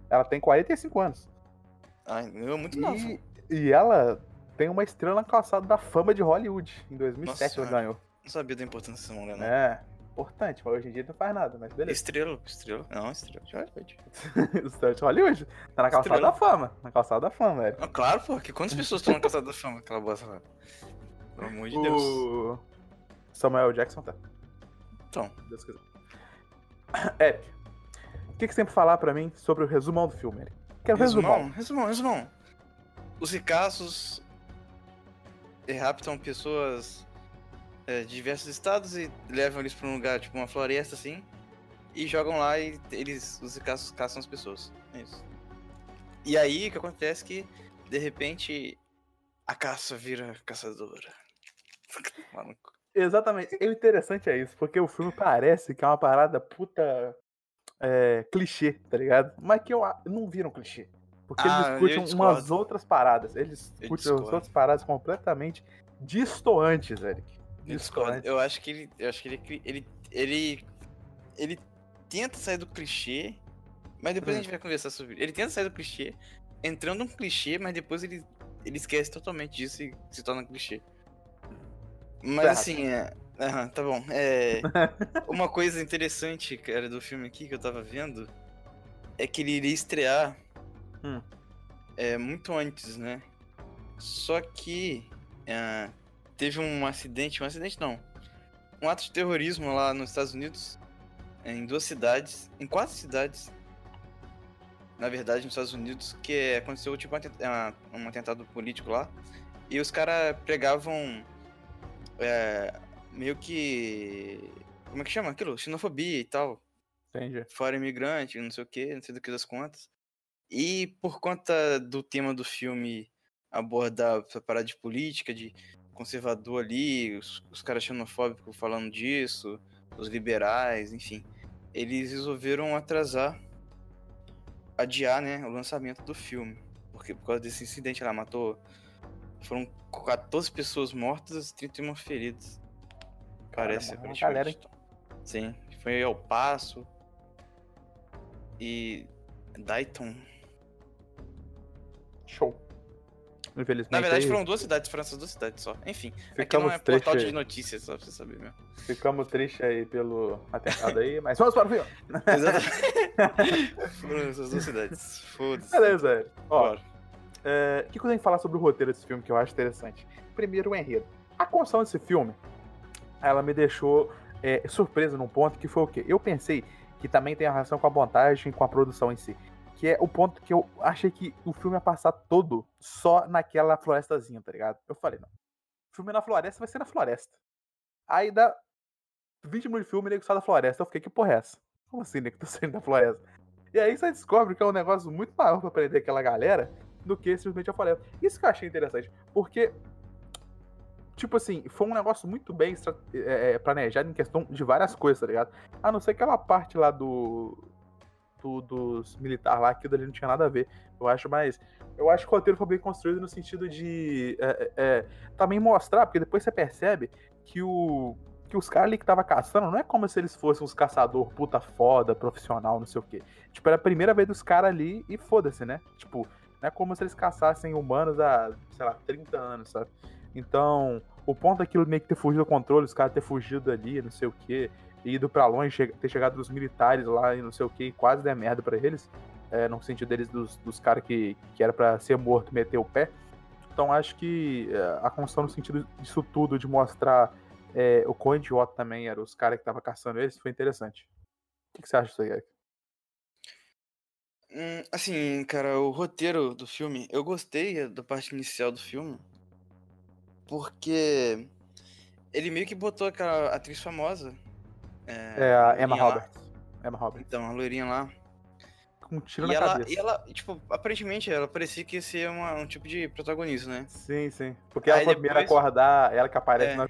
Ela tem 45 anos. Ai, é muito nova. E, e ela tem uma estrela na calçada da fama de Hollywood. Em 2007 Nossa, ela ganhou. Não sabia da importância dessa mulher, não. É importante, mas hoje em dia não faz nada, mas beleza. Estrela, estrela. Não, estrela de Hollywood. estrela de Hollywood. Tá na calçada estrela. da fama. Na calçada da fama, velho. Ah, claro, pô. Que quantas pessoas estão na calçada da fama, aquela bosta lá? Pelo amor de o... Deus. Samuel Jackson tá. Então. Deus quiser. Eric, o que, que você tem pra falar pra mim sobre o resumão do filme, Eric? Quero resumão. Resumão, resumão, resumão. Os ricaços raptam pessoas é, de diversos estados e levam eles pra um lugar, tipo uma floresta assim, e jogam lá e eles, os caçam, caçam as pessoas. É isso. E aí o que acontece é que, de repente, a caça vira caçadora. Maluco. Exatamente. E o interessante é isso, porque o filme parece que é uma parada puta é, clichê, tá ligado? Mas que eu, eu não viram clichê. Porque ah, eles discutem umas outras paradas. Eles discutem umas outras paradas completamente distoantes, Eric. Discord. Eu acho que ele. Eu acho que ele. Ele. Ele, ele tenta sair do clichê. Mas depois hum. a gente vai conversar sobre. Ele tenta sair do clichê, entrando um clichê, mas depois ele, ele esquece totalmente disso e se torna clichê. Mas assim, é. Aham, tá bom. É, uma coisa interessante, cara, do filme aqui que eu tava vendo é que ele iria estrear hum. é, muito antes, né? Só que é, teve um acidente, um acidente não, um ato de terrorismo lá nos Estados Unidos, em duas cidades, em quatro cidades, na verdade, nos Estados Unidos, que aconteceu tipo um atentado político lá. E os caras pregavam é, meio que. Como é que chama aquilo? Xenofobia e tal. Entendi. Fora imigrante, não sei o que, não sei do que das contas. E por conta do tema do filme abordar essa parada de política, de conservador ali, os, os caras xenofóbicos falando disso, os liberais, enfim. Eles resolveram atrasar, adiar, né, o lançamento do filme. Porque por causa desse incidente lá, matou. Foram 14 pessoas mortas e 31 feridas. Parece, Cara, galera. Sim, foi ao passo. E. Dayton. Show. Infelizmente. Na verdade, aí, foram duas cidades, foram duas cidades só. Enfim, aqui Ficamos não é portal de notícias, só pra você saber mesmo. ficamos tristes aí pelo atentado aí, mas vamos para o filme. Exatamente. foram essas duas cidades. Foda-se. Beleza, velho. Ó, é, o que que eu tenho que falar sobre o roteiro desse filme que eu acho interessante? Primeiro, o enredo. A construção desse filme, ela me deixou é, surpresa num ponto que foi o quê? Eu pensei que também tem a relação com a montagem, com a produção em si. Que é o ponto que eu achei que o filme ia passar todo só naquela florestazinha, tá ligado? Eu falei, não. O filme na floresta vai ser na floresta. Aí dá 20 minutos de filme, nego sai da floresta. Eu fiquei, que porra é essa? Como assim, nego tá saindo da floresta? E aí você descobre que é um negócio muito maior pra prender aquela galera do que simplesmente a floresta. Isso que eu achei interessante, porque, tipo assim, foi um negócio muito bem é, é, planejado em questão de várias coisas, tá ligado? A não ser aquela parte lá do. Do- dos militares lá, aquilo ali não tinha nada a ver, eu acho, mas. Eu acho que o roteiro foi bem construído no sentido de é, é, é, também mostrar, porque depois você percebe que o. Que os caras ali que tava caçando, não é como se eles fossem uns caçador puta foda, profissional, não sei o quê. Tipo, era a primeira vez dos caras ali e foda-se, né? Tipo, não é como se eles caçassem humanos há, sei lá, 30 anos, sabe? Então, o ponto daquilo meio que ter fugido do controle, os caras ter fugido ali, não sei o quê, ido pra longe, ter chegado dos militares lá e não sei o quê, e quase der merda pra eles, é, no sentido deles, dos, dos caras que, que era pra ser morto, meter o pé. Então, acho que é, a construção no sentido disso tudo, de mostrar é, o quão idiota também eram os caras que estavam caçando eles, foi interessante. O que, que você acha disso aí, Eric? Hum, assim, cara, o roteiro do filme, eu gostei da parte inicial do filme, porque ele meio que botou aquela atriz famosa. É a Emma loirinha lá. Roberts. Emma Roberts. Então, a loirinha lá. Com um tiro E na ela, cabeça. e ela, tipo, aparentemente ela parecia que ia ser uma- um tipo de protagonista, né? Sim, sim. Porque ela Aí foi a primeira a acordar, ela que aparece É. no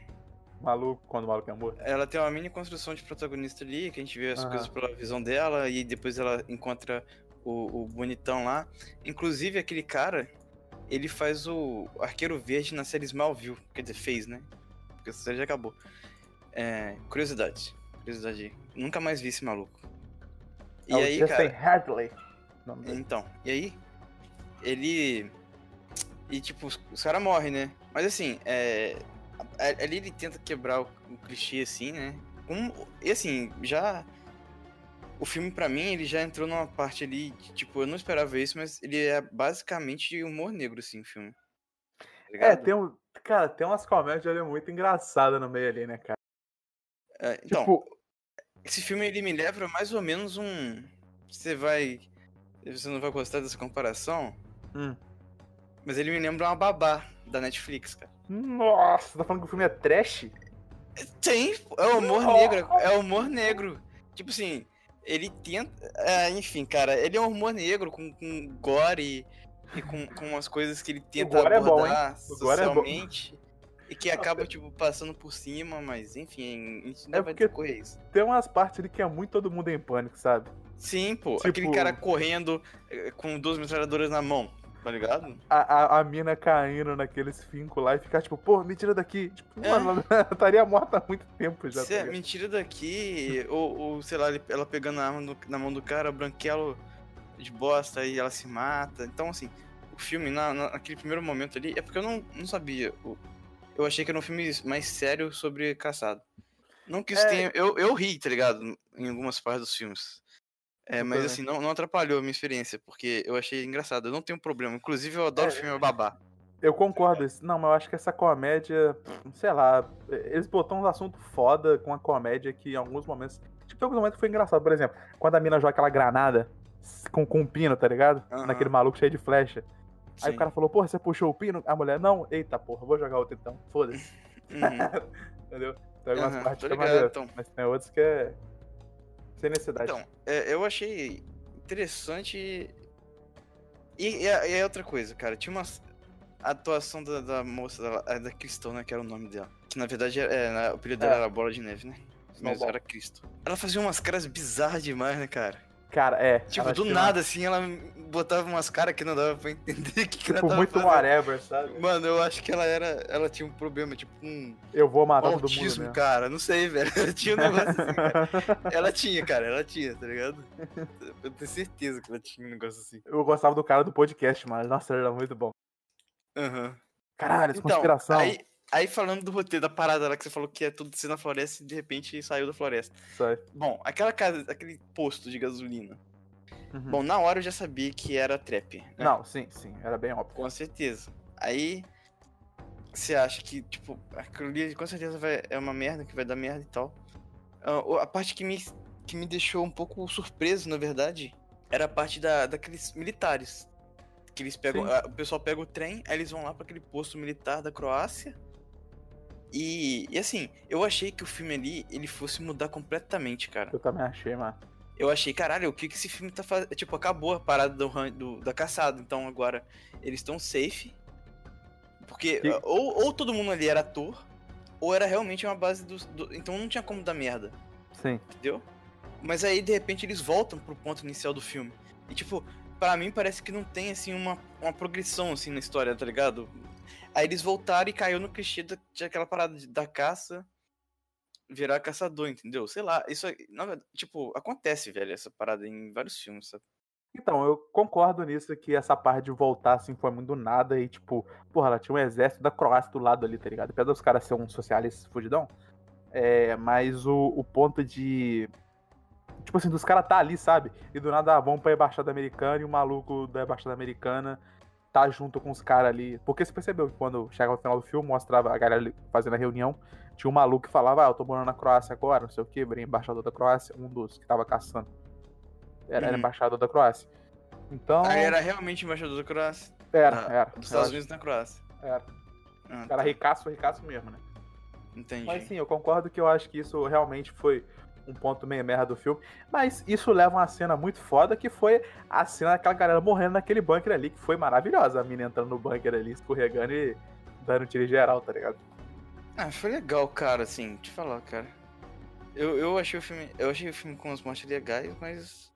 maluco quando o maluco é morto. Ela tem uma mini construção de protagonista ali, que a gente vê as Aham. coisas pela visão dela, e depois ela encontra o, o bonitão lá. Inclusive, aquele cara, ele faz o Arqueiro Verde na série Smallville. Quer dizer, fez, né? Porque essa série já acabou. É, curiosidade. Curiosidade. Nunca mais vi esse maluco. E é aí, Justin cara... Hadley. Então, e aí, ele. E tipo, os, os caras morrem, né? Mas assim, é. a- Ali ele tenta quebrar o, o clichê, assim, né? Com, e assim, já. O filme, pra mim, ele já entrou numa parte ali. de, tipo, eu não esperava isso, mas ele é basicamente humor negro, assim, o filme. Tá É, tem um. Cara, tem umas comédias ali muito engraçadas no meio ali, né, cara? É, então, Tipo, esse filme ele me leva mais ou menos um. Você vai. Você não vai gostar dessa comparação, hum. mas ele me lembra uma babá da Netflix, cara. Nossa, tá falando que o filme é trash? Tem, é o humor Nossa. negro, é o humor negro. Tipo assim, ele tenta. é, enfim, cara, ele é um humor negro com, com gore e com, com umas coisas que ele tenta gore é abordar é bom. socialmente. E que acaba, tipo, passando por cima, mas enfim, a gente ainda É vai decorrer isso. Tem umas partes ali que é muito todo mundo em pânico, sabe? Sim, pô, Tipo- aquele cara correndo eh, com duas metralhadoras na mão, tá ligado? A, a, a mina caindo naqueles fincos lá e ficar tipo, pô, me tira daqui. Tipo, É. mano, ela estaria morta há muito tempo já. Cê, tá ligado? mentira daqui, ou, ou, sei lá, ela pegando a arma na mão do cara, branquelo de bosta e ela se mata. Então, assim, o filme, na, na- naquele primeiro momento ali, é porque eu não, não sabia. o- Eu achei que era um filme mais sério sobre caçado. Não que isso É. tenha. Eu, eu ri, tá ligado? Em algumas partes dos filmes. É, mas assim, não, não atrapalhou a minha experiência, porque eu achei engraçado. Eu não tenho problema. Inclusive, eu adoro É. filme babá. Eu concordo. Não, mas eu acho que essa comédia, sei lá, eles botam um assunto foda com a comédia que em alguns momentos. Tipo, em alguns momentos foi engraçado. Por exemplo, quando a mina joga aquela granada, com, com um pino, tá ligado? Aham. Naquele maluco cheio de flecha. Aí o cara falou, porra, você puxou o pino? A mulher, não, eita porra, vou jogar outro então. Foda-se. Uhum. Entendeu? Tem algumas Aham, partes tô que é ligado, maneiro, então. mas tem outras que é. Sem necessidade. Então, é, eu achei interessante. E, e, e a outra coisa, cara, tinha uma atuação da, da moça, da, da Cristão, né, que era o nome dela. Que na verdade é, é, o apelido dela É. era Bola de Neve, né? Mas era Cristo. Ela fazia umas caras bizarras demais, né, cara? Cara, é. Tipo, ela do nada, assim, ela botava umas caras que não dava pra entender que, que ela Tipo, tava muito fazendo. whatever, sabe? Mano, eu acho que ela era. Ela tinha um problema, tipo, um Eu vou matar todo mundo autismo, mesmo. cara. Não sei, velho. Ela tinha um negócio assim, cara. Ela tinha, cara, ela tinha, tá ligado? Eu tenho certeza que ela tinha um negócio assim. Eu gostava do cara do podcast, mano. Nossa, ele era muito bom. Aham. Caralho, essa Então, conspiração. aí, aí falando do roteiro da parada lá que você falou que é tudo ser na floresta e de repente saiu da floresta. Aí. Bom, aquela casa, aquele posto de gasolina. Uhum. Bom, na hora eu já sabia que era trap. né? Não, sim, sim, era bem óbvio. Com certeza. Aí você acha que, tipo, aquilo ali com certeza vai, é uma merda, que vai dar merda e tal. O- a parte que me, que me deixou um pouco surpreso, na verdade, era a parte da, daqueles militares. Que eles pegam. Sim. ah, o pessoal pega o trem, aí eles vão lá pra aquele posto militar da Croácia. E, e assim, eu achei que o filme ali ele fosse mudar completamente, cara. Eu também achei, mano. Eu achei, caralho, o que, que esse filme tá fazendo? Tipo, acabou a parada do, do- da caçada. Então agora eles estão safe. Porque E- uh, ou, ou todo mundo ali era ator, ou era realmente uma base do, do- Então não tinha como dar merda, Sim. entendeu? Mas aí de repente eles voltam pro ponto inicial do filme. E tipo, pra mim parece que não tem assim uma, uma progressão assim na história, tá ligado? Aí eles voltaram e caiu no clichê da, daquela parada de- da caça virar caçador, entendeu? Sei lá, isso verdade, tipo, acontece, velho, essa parada em vários filmes, sabe? Então, eu concordo nisso que essa parte de voltar, assim, foi muito nada e, tipo, porra, ela tinha um exército da Croácia do lado ali, tá ligado? Apesar dos caras serem um socialista fugidão, é, mas o, o ponto de. Tipo assim, dos caras tá ali, sabe? E do nada ah, vão pra embaixada americana e o maluco da embaixada americana tá junto com os caras ali. Porque você percebeu que quando chegava no final do filme, mostrava a galera fazendo a reunião, tinha um maluco que falava, ah, eu tô morando na Croácia agora, não sei o que, virei embaixador da Croácia, um dos que tava caçando. Era, era Uhum. embaixador da Croácia. Então. Aí era realmente embaixador da Croácia. Era, da- era. Dos Estados Unidos na Croácia. Era. Ah, Era ricaço, ricaço mesmo, né? entendi. Mas sim, eu concordo que eu acho que isso realmente foi um ponto meio merda do filme. Mas isso leva a uma cena muito foda, que foi a cena daquela galera morrendo naquele bunker ali, que foi maravilhosa. A mina entrando no bunker ali, escorregando e dando tiro geral, tá ligado? Ah, foi legal, cara, assim, te falar, cara. Eu, eu achei o filme. Eu achei o filme com as mortes legais, mas.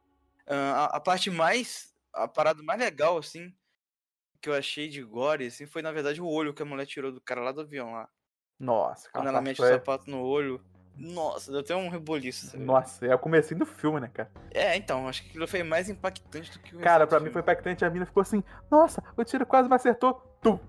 ah, a, a parte mais. A parada mais legal, assim, que eu achei de gore, assim, foi na verdade o olho que a mulher tirou do cara lá do avião lá. Nossa, Quando aquela ela parte mete o foi- sapato no olho. Nossa, deu até um reboliço. Nossa, é o comecinho do filme, né, cara? É, então, acho que aquilo foi mais impactante do que o Cara, pra mim foi filme. impactante. A mina ficou assim, nossa, o tiro quase me acertou. Tum!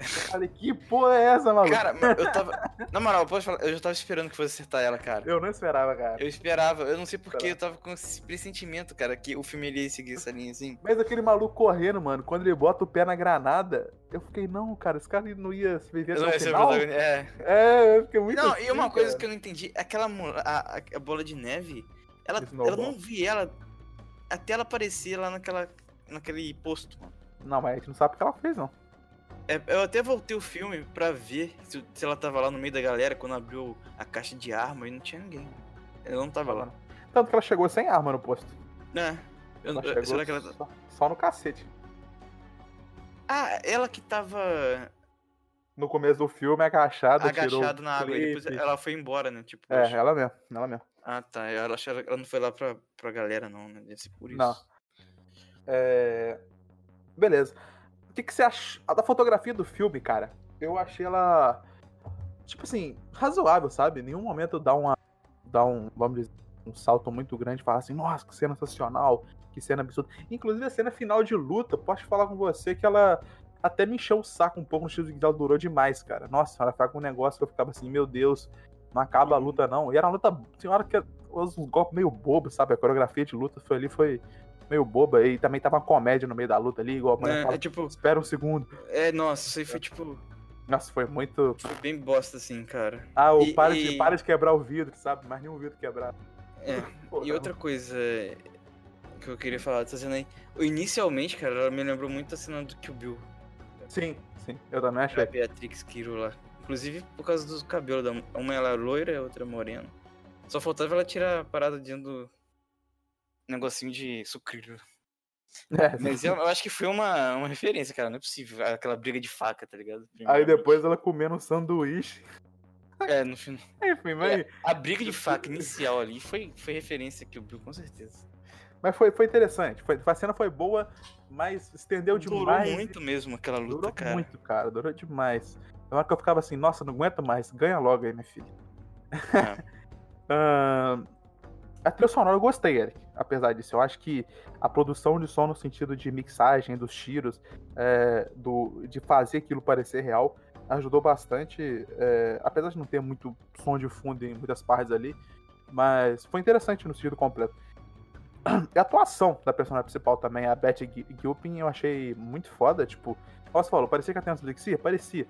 Eu falei, que porra é essa, maluco? Cara, eu tava. Na moral, eu posso falar, eu já tava esperando que fosse acertar ela, cara. Eu não esperava, cara. Eu esperava, eu não sei Esperava. eu tava com esse pressentimento, cara, que o filme ele ia seguir essa linha assim. Mas aquele maluco correndo, mano, quando ele bota o pé na granada, eu fiquei, não, cara, esse cara não ia se viver até o final. É. É, eu fiquei muito Não, assim, e uma coisa cara. que eu não entendi, aquela a, a, bola de neve, ela, Snowball. eu não vi ela até ela aparecer lá naquela, naquele posto, mano. Não, mas a gente não sabe o que ela fez, não. É, eu até voltei o filme pra ver se, se ela tava lá no meio da galera quando abriu a caixa de arma e não tinha ninguém. Ela não tava lá. Tanto que ela chegou sem arma no posto. Né? Eu, Ela eu- chegou será que ela. tá- só, só no cacete. Ah, ela que tava No começo do filme, agachada, tirou agachada na água e depois ela foi embora, né? Tipo, É, acho- ela mesmo, ela mesmo. Ah, tá. Ela, ela não foi lá pra, pra galera, não, né? Deve ser por isso. Não. É... Beleza. O que, que você acha a da fotografia do filme, cara? Eu achei ela, tipo assim, razoável, sabe? Em nenhum momento dá uma, dá um, vamos dizer, um salto muito grande e falar assim, nossa, que cena sensacional, que cena absurda. Inclusive a cena final de luta, posso falar com você que ela até me encheu o saco um pouco no estilo que ela durou demais, cara. Nossa, ela ficava com um negócio que eu ficava assim, meu Deus, não acaba a Uhum. luta não. E era uma luta, tinha hora que uns golpes meio bobos, sabe? A coreografia de luta foi ali, foi meio boba. E também tava uma comédia no meio da luta ali, igual a mulher É, fala, é tipo, espera um segundo. é, nossa, isso aí foi tipo, Nossa, foi muito... foi bem bosta assim, cara. Ah, o E- para, e- De, para de quebrar o vidro, sabe? Mas nenhum vidro quebrado. É. Pô, E tá outra coisa, é, que eu queria falar dessa cena aí. Inicialmente, cara, ela me lembrou muito da cena do Kill Bill. Sim, sim. Eu também A achei. Beatrix Kiro lá. Inclusive por causa dos cabelos da uma ela é loira e a outra é morena. Só faltava ela tirar a parada dentro do negocinho de sucrilho. É, Mas eu, eu acho que foi uma, uma referência, cara. Não é possível. Aquela briga de faca, tá ligado? Aí depois ela comendo um sanduíche. É, no final. Enfim, mas, A briga de faca inicial ali foi, foi referência que o Bill, com certeza. mas foi, foi interessante. Foi, a cena foi boa, mas estendeu Durou demais. muito mesmo aquela luta, Durou cara. muito, cara. Durou demais. Na hora que eu ficava assim, nossa, não aguento mais. Ganha logo aí, minha filha. É. Ahn, a trilha sonora eu gostei, Eric. Apesar disso, eu acho que a produção de som no sentido de mixagem dos tiros, é, do, de fazer aquilo parecer real, ajudou bastante. é, apesar de não ter muito som de fundo em muitas partes ali, mas foi interessante no sentido completo. E a atuação da personagem principal também, a Betty Gi- Gilpin, eu achei muito foda. Tipo, você falou, parecia que ela tem dislexia? Parecia.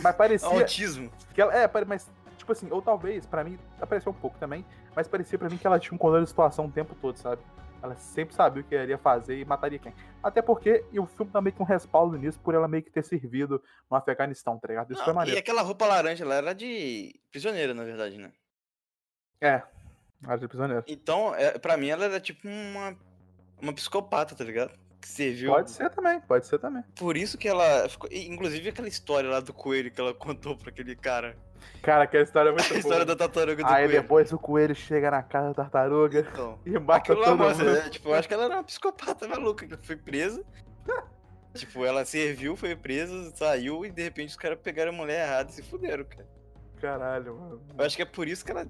Mas parecia. Autismo. Que ela, é, mas, tipo assim, ou talvez, pra mim, apareceu um pouco também, mas parecia pra mim que ela tinha um controle de situação o tempo todo, sabe? Ela sempre sabia o que ela ia fazer e mataria quem. Até porque, e o filme também com respaldo nisso, por ela meio que ter servido no Afeganistão, tá ligado? Isso Não, foi e maneiro. aquela roupa laranja lá era de prisioneira, na verdade, né? É, ela de prisioneiro. Então, é, pra mim, ela era tipo uma, uma psicopata, tá ligado? Que serviu. Pode ser também, pode ser também. Por isso que ela ficou. Inclusive aquela história lá do coelho que ela contou pra aquele cara. Cara, aquela história é muito A boa. história da tartaruga do Aí coelho. depois o coelho chega na casa da tartaruga Então. e mata lá todo mundo. né? Tipo, eu acho que ela era uma psicopata maluca, que foi presa. tipo, ela serviu, foi presa, saiu e de repente os caras pegaram a mulher errada e se fuderam, cara. Caralho, mano. Eu acho que é por isso que ela.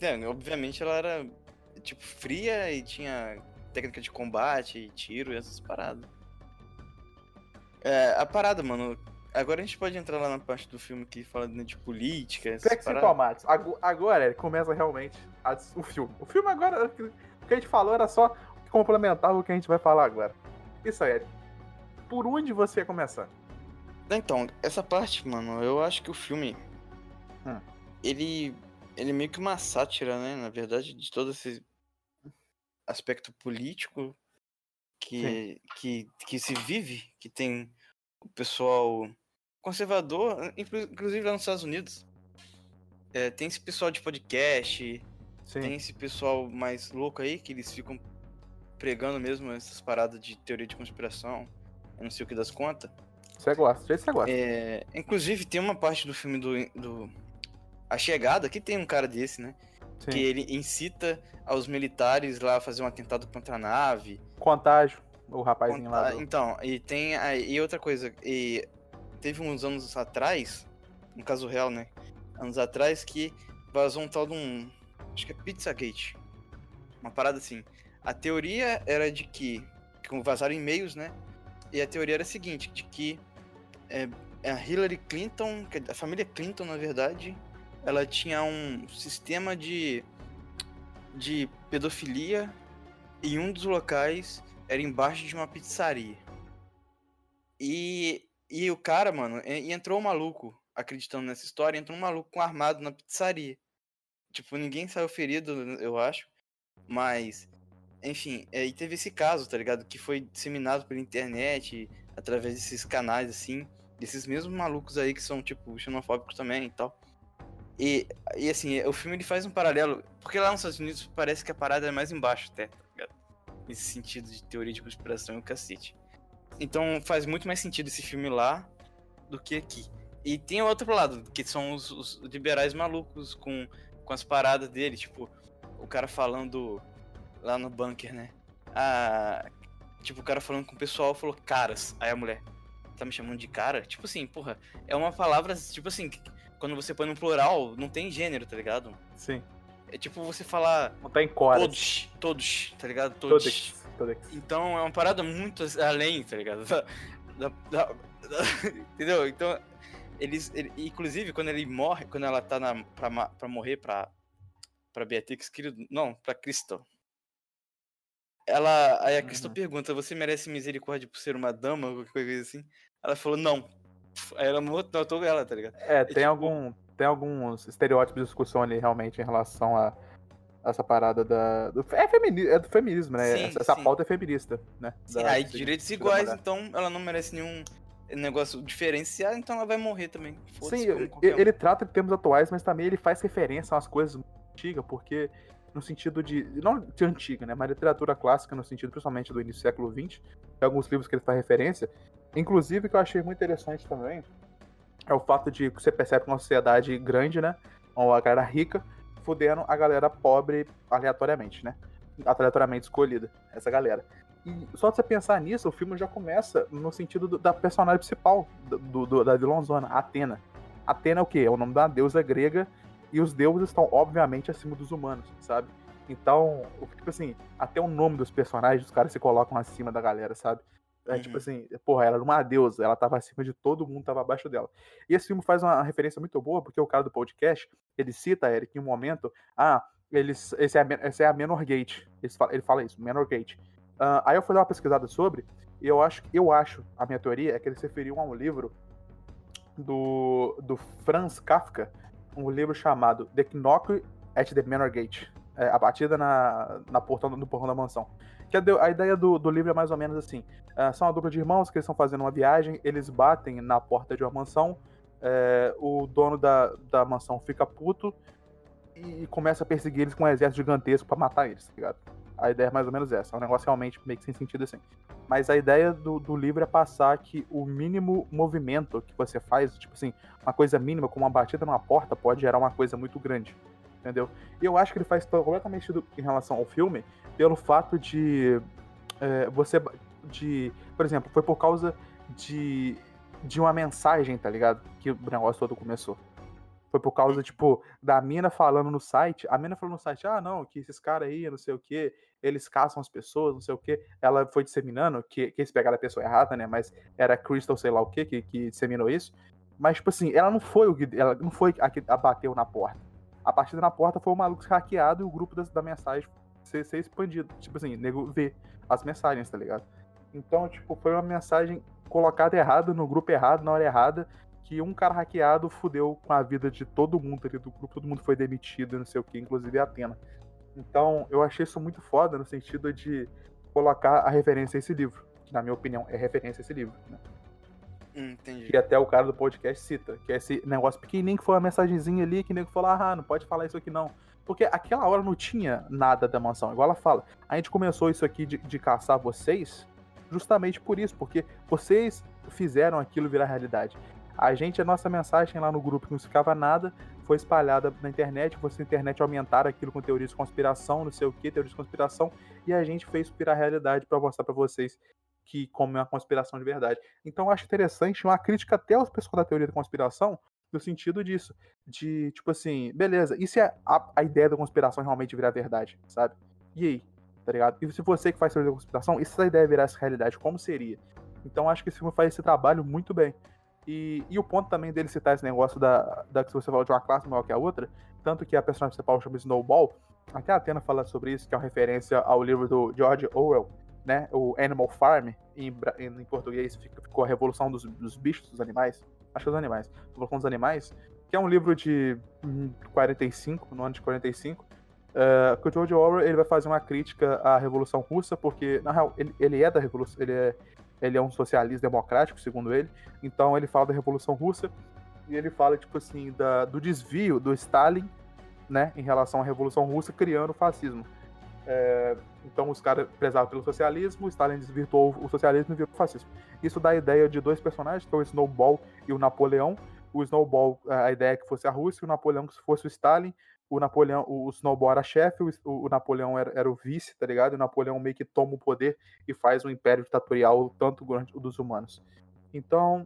É, obviamente ela era, tipo, fria e tinha técnica de combate, e tiro e essas paradas. É, a parada, mano. Agora a gente pode entrar lá na parte do filme que fala né, de política, essas Sexy paradas. Tomates. Ago- Agora, ele começa realmente a- o filme. O filme agora, o que a gente falou era só complementar o que a gente vai falar agora. Isso aí, Eric. Por onde você ia começar? Então, essa parte, mano, eu acho que o filme. Hum. Ele. Ele é meio que uma sátira, né? Na verdade, de todo esse aspecto político que, que, que se vive, que tem o pessoal conservador, inclu- inclusive lá nos Estados Unidos. É, tem esse pessoal de podcast, Sim. tem esse pessoal mais louco aí, que eles ficam pregando mesmo essas paradas de teoria de conspiração, eu não sei o que das contas. Você gosta, você gosta. É, inclusive, tem uma parte do filme do, do A Chegada que tem um cara desse, né? Sim. Que ele incita aos militares lá a fazer um atentado contra a nave. Contágio, o rapazinho lá. Contar- do- Então, e tem. E outra coisa, e teve uns anos atrás, no caso real, né? Anos atrás, que vazou um tal de um. Acho que é Pizzagate. Uma parada assim. A teoria era de que. que vazaram e-mails, né? E a teoria era a seguinte: de que é, a Hillary Clinton, a família Clinton, na verdade, ela tinha um sistema de. de pedofilia em um dos locais era embaixo de uma pizzaria. E, e o cara, mano, e, e entrou um maluco, acreditando nessa história, entrou um maluco com armado na pizzaria. Tipo, ninguém saiu ferido, eu acho. Mas, enfim, é, e teve esse caso, tá ligado? Que foi disseminado pela internet, através desses canais, assim, desses mesmos malucos aí que são, tipo, xenofóbicos também e tal. E, e assim, o filme ele faz um paralelo, porque lá nos Estados Unidos parece que a parada é mais embaixo até, tá ligado? Nesse sentido de teoria de conspiração e o cacete. Então faz muito mais sentido esse filme lá do que aqui. E tem o outro lado, que são os, os liberais malucos com, com as paradas dele, tipo, o cara falando lá no bunker, né? Ah, tipo, o cara falando com o pessoal falou caras. Aí a mulher, tá me chamando de cara? Tipo assim, porra, é uma palavra, tipo assim, quando você põe no plural, não tem gênero, tá ligado? Sim. É tipo você falar Não tem cora. todos, todos, tá ligado? Todos. Todex. Todex. Então é uma parada muito além, tá ligado? Da- da- da- entendeu? Então, eles. ele- inclusive, quando ele morre, quando ela tá na, pra, pra morrer pra, pra Beatrix, querido. Não, pra Crystal. Ela. Aí a Crystal Uhum. pergunta: Você merece misericórdia por ser uma dama? Ou qualquer coisa assim? Ela falou: Não. Aí ela matou ela, tá ligado? É, tem, tipo- algum, tem alguns estereótipos de discussão ali realmente em relação a, essa parada da. Do, é, femini, é do feminismo, né? Sim, essa essa sim. pauta é feminista, né? Sim, Da- aí direitos iguais, então ela não merece nenhum negócio diferenciado, então ela vai morrer também. Sim, ele, ele trata de termos atuais, mas também ele faz referência a umas coisas muito antigas, porque no sentido de. Não de antiga, né? Mas literatura clássica, no sentido principalmente do início do século XX, tem alguns livros que ele faz referência. Inclusive, que eu achei muito interessante também é o fato de que você percebe que uma sociedade grande, né? Uma galera rica, fudendo a galera pobre aleatoriamente, né? Aleatoriamente escolhida, essa galera. E só de você pensar nisso, o filme já começa no sentido do- da personagem principal do, do- da vilãozona, Atena. Atena é o quê? É o nome da deusa grega e os deuses estão, obviamente, acima dos humanos, sabe? Então, tipo assim, até o nome dos personagens, os caras se colocam acima da galera, sabe? É Uhum. tipo assim, porra, ela era uma deusa, ela tava acima de todo mundo, tava abaixo dela. E esse filme faz uma referência muito boa, porque o cara do podcast, ele cita, Eric, em um momento, ah, eles, esse, é esse é a Menor Gate. Ele fala, ele fala isso, Menor Gate. Ah, aí eu fui dar uma pesquisada sobre, e eu acho, eu acho, a minha teoria é que eles se referiam a um livro do, do Franz Kafka, um livro chamado The Knock at the Manor Gate. É, a batida na, na portão, no portão da mansão. A, de- a ideia do, do livro é mais ou menos assim: ah, são uma dupla de irmãos que eles estão fazendo uma viagem, eles batem na porta de uma mansão, é, o dono da, da mansão fica puto e começa a perseguir eles com um exército gigantesco pra matar eles, tá ligado? A ideia é mais ou menos essa. É um negócio realmente meio que sem sentido assim. Mas a ideia do, do livro é passar que o mínimo movimento que você faz, tipo assim, uma coisa mínima, como uma batida numa porta, pode gerar uma coisa muito grande. Entendeu? E eu acho que ele faz completamente sentido em relação ao filme, pelo fato de é, você. de Por exemplo, foi por causa de, de uma mensagem, tá ligado? Que o negócio todo começou. Foi por causa, tipo, da mina falando no site. A mina falou no site, ah, não, que esses caras aí, não sei o quê, eles caçam as pessoas, não sei o quê. Ela foi disseminando, que, que eles pegaram a pessoa errada, né? Mas era Crystal, sei lá o quê, que, que disseminou isso. Mas, tipo assim, ela não foi o que. Ela não foi a que abateu na porta. A partida na porta foi o maluco hackeado e o grupo das- da, mensagem ser, ser expandido. Tipo assim, nego ver as mensagens, tá ligado? Então, tipo, foi uma mensagem colocada errada no grupo errado, na hora errada, que um cara hackeado fudeu com a vida de todo mundo ali do grupo, todo mundo foi demitido, não sei o que, inclusive a Atena. Então, eu achei isso muito foda no sentido de colocar a referência a esse livro, que na minha opinião é referência a esse livro, né? Hum, entendi. Que até o cara do podcast cita, que é esse negócio pequenininho que foi uma mensagenzinha ali que nego falou, ah, não pode falar isso aqui não. Porque aquela hora não tinha nada da mansão, igual ela fala. A gente começou isso aqui de, de caçar vocês justamente por isso, porque vocês fizeram aquilo virar realidade. A gente, a nossa mensagem lá no grupo que não ficava nada, foi espalhada na internet, vocês na internet aumentaram aquilo com teorias de conspiração, não sei o que, teorias de conspiração, e a gente fez virar realidade para mostrar para vocês que como é uma conspiração de verdade. Então eu acho interessante uma crítica até aos pessoal da teoria da conspiração, no sentido disso, de tipo assim, beleza, e se a, a, a ideia da conspiração realmente virar verdade, sabe? E aí? Tá ligado? E se você que faz teoria da conspiração, e se essa ideia virasse realidade, como seria? Então acho que esse filme faz esse trabalho muito bem. E, e o ponto também dele citar esse negócio da, da que você falou de uma classe maior que a outra, tanto que a personagem principal chama Snowball, até a Atena fala sobre isso, que é uma referência ao livro do George Orwell, né? O Animal Farm, em, em, português ficou a Revolução dos, dos Bichos, dos Animais, acho que é dos animais, Revolução dos Animais, que é um livro de hum, 45, no ano de 45, eh, que o George Orwell ele vai fazer uma crítica à Revolução Russa, porque, na real, ele, ele é da Revolução, ele é, ele é um socialista democrático, segundo ele, então ele fala da Revolução Russa, e ele fala, tipo assim, da, do desvio do Stalin, né, em relação à Revolução Russa, criando o fascismo. É, então os caras prezavam pelo socialismo, Stalin desvirtuou o socialismo e virou fascismo. Isso dá a ideia de dois personagens, que é o Snowball e o Napoleão. O Snowball, a ideia é que fosse a Rússia, o Napoleão que fosse o Stalin. O Napoleão, o Snowball era chefe, o, Napoleão era, era o vice, tá ligado? E o Napoleão meio que toma o poder e faz um império ditatorial tanto grande o dos humanos. Então,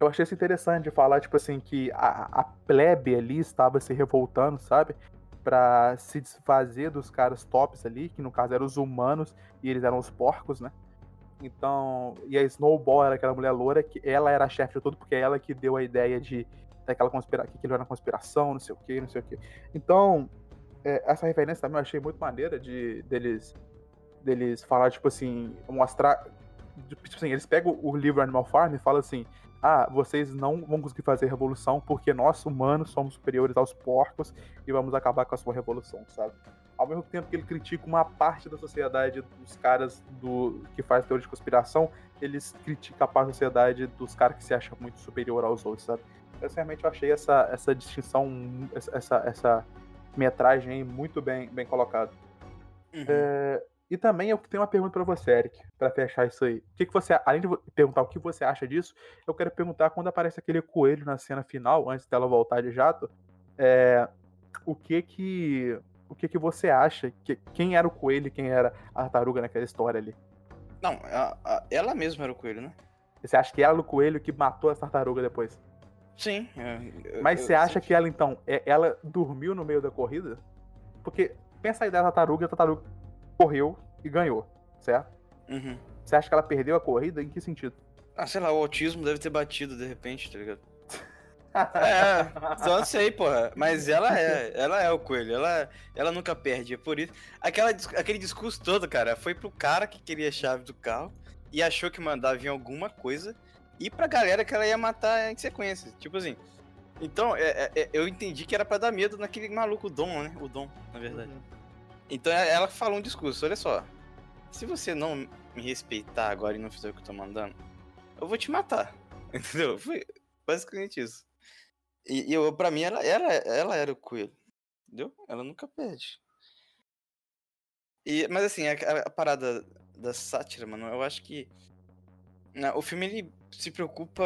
eu achei isso interessante de falar, tipo assim, que a, a plebe ali estava se revoltando, sabe? Pra se desfazer dos caras tops ali, que no caso eram os humanos e eles eram os porcos, né? Então, e a Snowball era aquela mulher loura, que ela era a chefe de tudo, porque é ela que deu a ideia de daquela que aquilo era uma conspiração, não sei o que, não sei o que. Então, é, essa referência também eu achei muito maneira de deles deles falar, tipo assim, mostrar. Tipo assim, eles pegam o livro Animal Farm e falam assim: ah, vocês não vão conseguir fazer revolução porque nós, humanos, somos superiores aos porcos e vamos acabar com a sua revolução, sabe? Ao mesmo tempo que ele critica uma parte da sociedade dos caras do que faz teoria de conspiração, eles criticam a parte da sociedade dos caras que se acham muito superior aos outros, sabe? Eu realmente achei essa, essa distinção, essa, essa metragem aí muito bem, bem colocada. Uhum. É, e também eu tenho uma pergunta para você, Eric, para fechar isso aí. O que, que você, além de perguntar o que você acha disso, eu quero perguntar quando aparece aquele coelho na cena final, antes dela voltar de jato, é, o que que o que que você acha? Que, quem era o coelho e quem era a tartaruga naquela história ali? Não, a, a, ela mesma era o coelho, né? Você acha que ela era o coelho que matou a tartaruga depois? Sim. Eu, Mas eu, você eu, acha que ela, então, é, ela dormiu no meio da corrida? Porque pensa aí da tartaruga, a tartaruga correu e ganhou, certo? Uhum. Você acha que ela perdeu a corrida? Em que sentido? Ah, sei lá, o autismo deve ter batido de repente, tá ligado? é, só sei, porra. Mas ela é, ela é o coelho, ela, ela nunca perde. É por isso. Aquela, aquele discurso todo, cara, foi pro cara que queria a chave do carro e achou que mandava vir alguma coisa e pra galera que ela ia matar em sequência. Tipo assim. Então, é, é, é eu entendi que era para dar medo naquele maluco Dom, né? O Dom, na verdade. Uhum. Então é, ela falou um discurso, olha só. Se você não me respeitar agora e não fizer o que eu tô mandando, eu vou te matar. Entendeu? Foi basicamente isso. E, e eu, pra mim, ela, ela, ela era o coelho. Entendeu? Ela nunca perde. E, mas assim, a, a parada da sátira, mano, eu acho que. Né, o filme ele se preocupa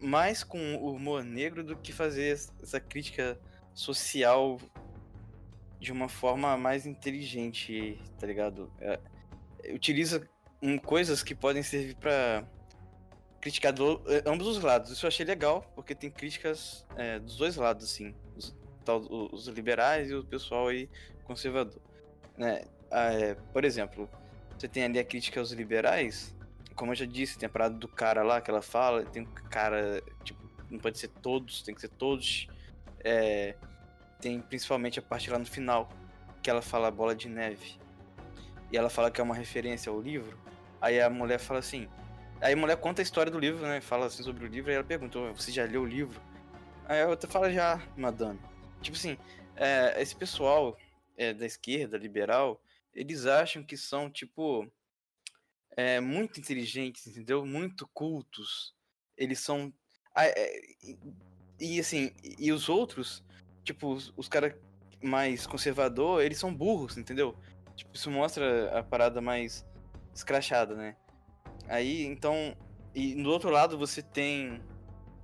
mais com o humor negro do que fazer essa crítica social de uma forma mais inteligente, tá ligado? É, utiliza um, coisas que podem servir para criticar do, é, ambos os lados. Isso eu achei legal, porque tem críticas é, dos dois lados, assim. Os, tal, os, liberais e o pessoal aí conservador. Né? Ah, é, por exemplo, você tem ali a crítica aos liberais, como eu já disse, tem a parada do cara lá que ela fala, tem um cara, tipo, não pode ser todos, tem que ser todos. É, tem principalmente a parte lá no final, que ela fala bola de neve. E ela fala que é uma referência ao livro. Aí a mulher fala assim. Aí a mulher conta a história do livro, né? Fala assim sobre o livro. Aí ela pergunta: Você já leu o livro? Aí a outra fala: Já, madame. Tipo assim, é, esse pessoal é, da esquerda, liberal, eles acham que são, tipo, é, muito inteligentes, entendeu? Muito cultos. Eles são. É, e assim, e os outros tipo, os, os caras mais conservador, eles são burros, entendeu? Tipo, isso mostra a parada mais escrachada, né? Aí, então. E no outro lado você tem.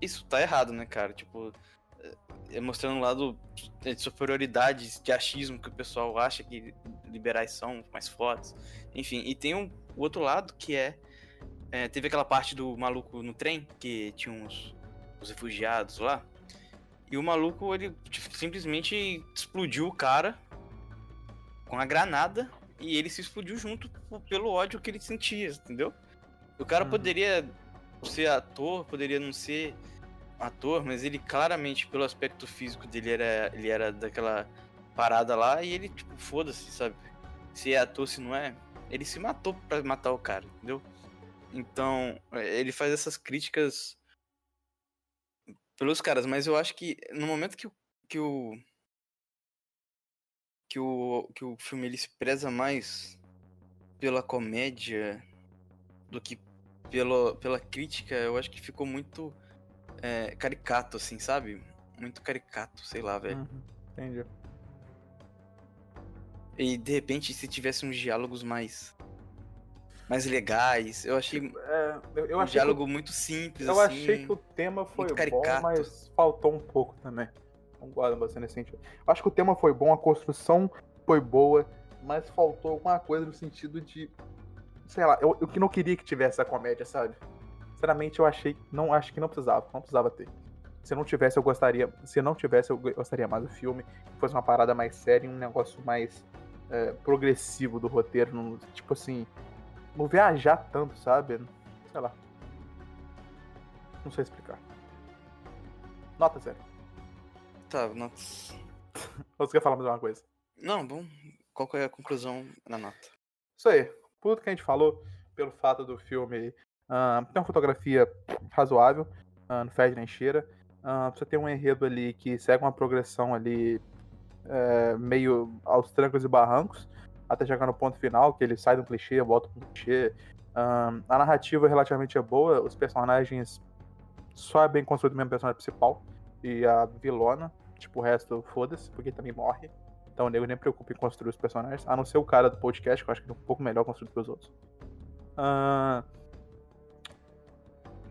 Isso tá errado, né, cara? Tipo. É mostrando um lado de superioridade, de achismo que o pessoal acha que liberais são mais fortes. Enfim, e tem um, o outro lado que é, é. Teve aquela parte do maluco no trem, que tinha uns, os refugiados lá. E o maluco, ele tipo, simplesmente explodiu o cara com a granada e ele se explodiu junto pelo ódio que ele sentia, entendeu? O cara uhum. poderia ser ator, poderia não ser ator, mas ele claramente, pelo aspecto físico dele, era, ele era daquela parada lá e ele, tipo, foda-se, sabe? Se é ator, se não é. Ele se matou para matar o cara, entendeu? Então, é, ele faz essas críticas pelos caras, mas eu acho que no momento que, que o que o que o filme ele se preza mais pela comédia do que pelo, pela crítica, eu acho que ficou muito é, caricato, assim, sabe? Muito caricato, sei lá, velho. Uhum, entendi. E de repente, se tivesse uns diálogos mais mais legais. Eu achei tipo, é, eu, eu um achei diálogo que, muito simples. Eu assim, achei que o tema foi bom, mas faltou um pouco também. Concordo você nesse sentido. Eu acho que o tema foi bom, a construção foi boa, mas faltou alguma coisa no sentido de. Sei lá, eu, eu que não queria que tivesse a comédia, sabe? Sinceramente, eu achei. Não, acho que não precisava. Não precisava ter. Se não tivesse, eu gostaria. Se não tivesse, eu gostaria mais do filme. Que fosse uma parada mais séria, um negócio mais é, progressivo do roteiro. Tipo assim, não viajar tanto, sabe? Sei lá. Não sei explicar. Nota zero. Tá, notas. Você quer falar mais uma coisa? Não, bom. Qual é a conclusão na nota? Isso aí. Tudo que a gente falou, pelo fato do filme uh, ter uma fotografia razoável, uh, não fede nem cheira. Uh, você tem um enredo ali que segue uma progressão ali é, meio aos trancos e barrancos, até chegar no ponto final, que ele sai do clichê, volta pro clichê. Uh, a narrativa relativamente é boa, os personagens só é bem construído mesmo personagem principal e a vilona, tipo, o resto foda-se, porque também morre. Então o nego nem preocupa em construir os personagens, a não ser o cara do podcast, que eu acho que é um pouco melhor construído que os outros. Uh,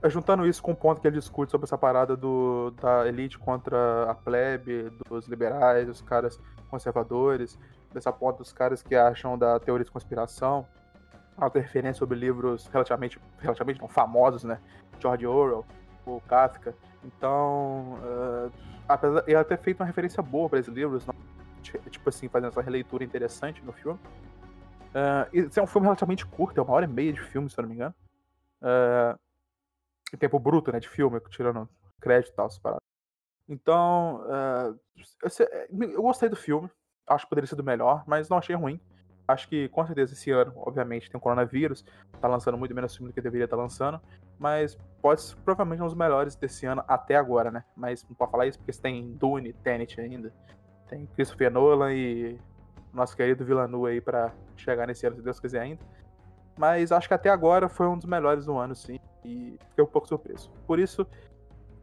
juntando isso com o ponto que ele discute sobre essa parada do, da elite contra a plebe, dos liberais, os caras conservadores, dessa ponta dos caras que acham da teoria de conspiração, a referência sobre livros relativamente, relativamente não, famosos, né? George Orwell, o Kafka. Então, uh, apesar ele ter feito uma referência boa para esses livros, não, tipo assim, fazendo essa releitura interessante no filme. Uh, esse é um filme relativamente curto, é uma hora e meia de filme, se eu não me engano. Uh, em tempo bruto, né, de filme, tirando crédito e tal, separado. Então, uh, eu, eu gostei do filme, acho que poderia ser do melhor, mas não achei ruim. Acho que com certeza esse ano, obviamente, tem o coronavírus, tá lançando muito menos filme do que deveria estar tá lançando, mas pode ser provavelmente um dos melhores desse ano até agora, né? Mas não pode falar isso porque tem Dune, Tenet ainda, tem Christopher Nolan e nosso querido Villeneuve aí para chegar nesse ano, se Deus quiser ainda. Mas acho que até agora foi um dos melhores do ano, sim, e fiquei um pouco surpreso. Por isso,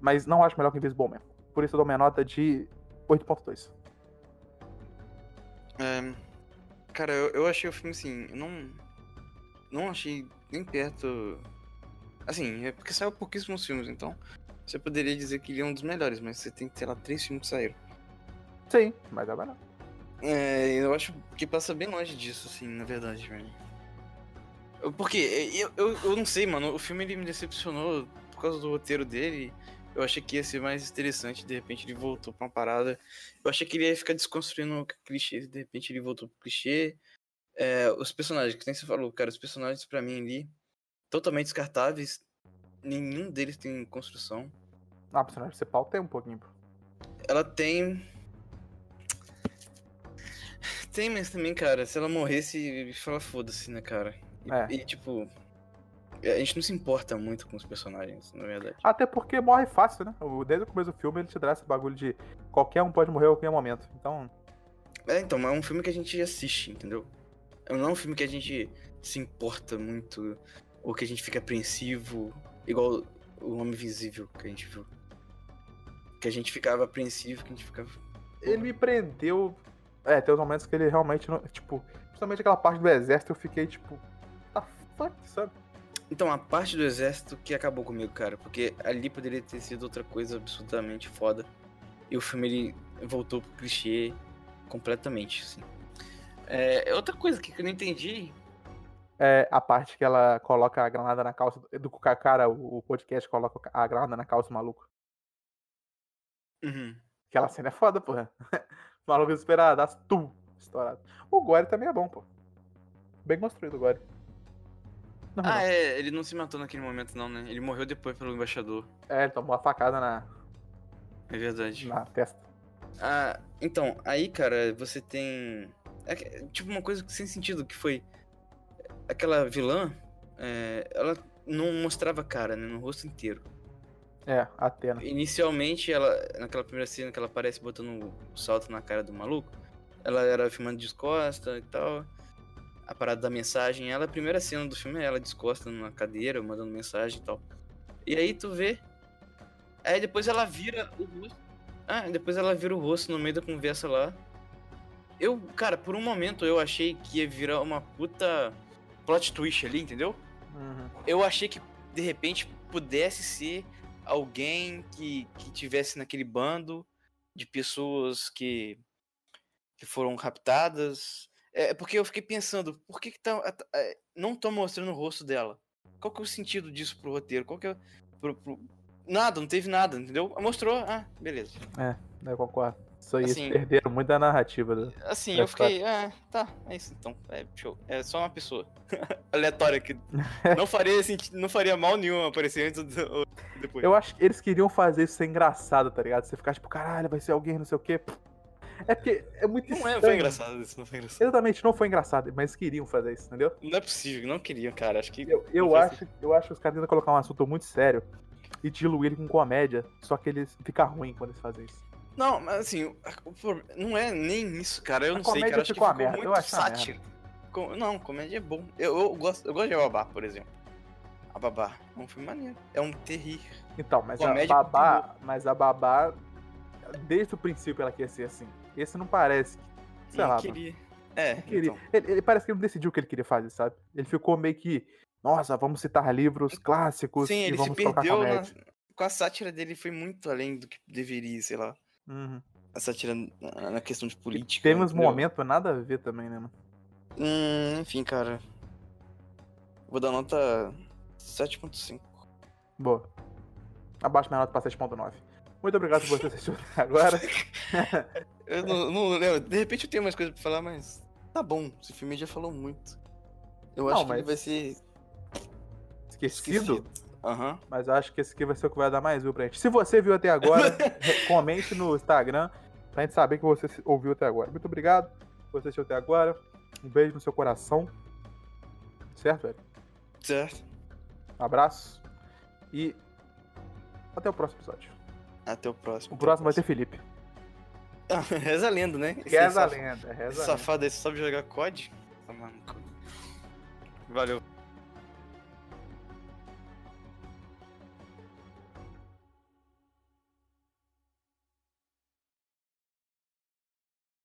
mas não acho melhor que Invisible Man. Por isso eu dou minha nota de 8.2. É, cara, eu, eu achei o filme assim, não. Não achei nem perto. Assim, é porque saiu pouquíssimos filmes, então. Você poderia dizer que ele é um dos melhores, mas você tem que ter lá três filmes que saíram. Sim, mas é não. É, eu acho que passa bem longe disso, assim, na verdade, velho. Porque eu, eu, eu não sei, mano. O filme ele me decepcionou por causa do roteiro dele. Eu achei que ia ser mais interessante, de repente ele voltou pra uma parada. Eu achei que ele ia ficar desconstruindo clichês, de repente ele voltou pro clichê. É, os personagens, que nem você falou, cara, os personagens para mim ali, totalmente descartáveis. Nenhum deles tem construção. Ah, o personagem principal tem um pouquinho. Ela tem. Tem, mas também, cara, se ela morresse, fala foda-se, né, cara? E, é. e tipo, a gente não se importa muito com os personagens, na verdade. Até porque morre fácil, né? Desde o começo do filme ele te dá esse bagulho de qualquer um pode morrer a qualquer momento. Então. É, então, é um filme que a gente assiste, entendeu? Não é um filme que a gente se importa muito, ou que a gente fica apreensivo, igual o Homem Invisível que a gente viu. Que a gente ficava apreensivo, que a gente ficava. Ele me prendeu. É, tem os momentos que ele realmente não. Tipo, principalmente aquela parte do exército, eu fiquei tipo. Ah, fuck, sabe? Então, a parte do exército que acabou comigo, cara, porque ali poderia ter sido outra coisa absolutamente foda. E o filme ele voltou pro clichê completamente, assim. É, outra coisa que eu não entendi. É a parte que ela coloca a granada na calça. Do cara, o podcast coloca a granada na calça, maluco. Uhum. Aquela cena é foda, porra. maluco desesperado, as tu, estourado. O Gore também é bom, pô. Bem construído o Gore. Não, ah, não. é, ele não se matou naquele momento, não, né? Ele morreu depois pelo embaixador. É, ele tomou uma facada na. É verdade. Na testa. Ah, então, aí, cara, você tem. É, tipo, uma coisa sem sentido, que foi. Aquela vilã, é, ela não mostrava cara, né? No rosto inteiro. É, Atena. Inicialmente, ela, naquela primeira cena que ela aparece botando o salto na cara do maluco, ela era filmando de costas e tal a parada da mensagem. Ela, a primeira cena do filme é ela descosta numa cadeira, mandando mensagem e tal. E aí tu vê. Aí depois ela vira o rosto. Ah, depois ela vira o rosto no meio da conversa lá. Eu, cara, por um momento eu achei que ia virar uma puta plot twist ali, entendeu? Uhum. Eu achei que de repente pudesse ser alguém que, que tivesse naquele bando de pessoas que, que foram raptadas é, porque eu fiquei pensando, por que, que tá, é, não estão mostrando o rosto dela? Qual que é o sentido disso pro roteiro? Qual que é. Pro, pro... Nada, não teve nada, entendeu? Mostrou, ah, beleza. É, eu concordo. Isso aí, assim, perderam muito da narrativa. Do... Assim, eu fiquei, ah, tá, é isso então. É, show. É só uma pessoa aleatória que não faria, sentido, não faria mal nenhum aparecer antes ou depois. Eu acho que eles queriam fazer isso ser engraçado, tá ligado? Você ficar tipo, caralho, vai ser alguém, não sei o quê. É porque é muito Não é, foi engraçado isso, não foi engraçado. Exatamente, não foi engraçado, mas queriam fazer isso, entendeu? Não é possível, não queriam, cara. Acho que. Eu, eu acho, eu acho que os caras tentam colocar um assunto muito sério e diluir ele com comédia. Só que eles fica ruim quando eles fazem isso. Não, mas assim, não é nem isso, cara. Eu A não sei, cara. Acho que ficou merda, muito. Com- Não, comédia é bom. Eu, eu gosto, eu gosto de Babá, por exemplo. A Babá é um filme maneiro. É um terrir. Então, mas Comédia a babá. Mas a babá. Desde o princípio ela quer ser assim. Esse não parece. Sei não lá. queria. É, queria. então. Ele, ele parece que ele não decidiu o que ele queria fazer, sabe? Ele ficou meio que. Nossa, vamos citar livros clássicos Sim, ele se perdeu na, com a sátira dele foi muito além do que deveria, sei lá. Uhum. A sátira na, questão de política. Teve uns momentos nada a ver também, né, mano? Hum, enfim, cara. Vou dar nota 7.5. Boa. Abaixo minha nota pra 7.9. Muito obrigado por você assistir até agora. Eu não, não lembro. De repente eu tenho mais coisa pra falar, mas. Tá bom, esse filme já falou muito. Eu Não, acho que mas- vai ser Esquecido. Aham. Mas eu acho que esse aqui vai ser o que vai dar mais view pra gente. Se você viu até agora, comente no Instagram pra gente saber que você ouviu até agora. Muito obrigado por você assistiu até agora. Um beijo no seu coração. Certo, velho? Certo. Um abraço. E até o próximo episódio. Até o próximo. O próximo vai ter Felipe. Ah, Reza a lenda, né? Esse Reza a saf- lenda, Esse reza a lenda. safado aí só sabe jogar COD? Tá maluco. Valeu.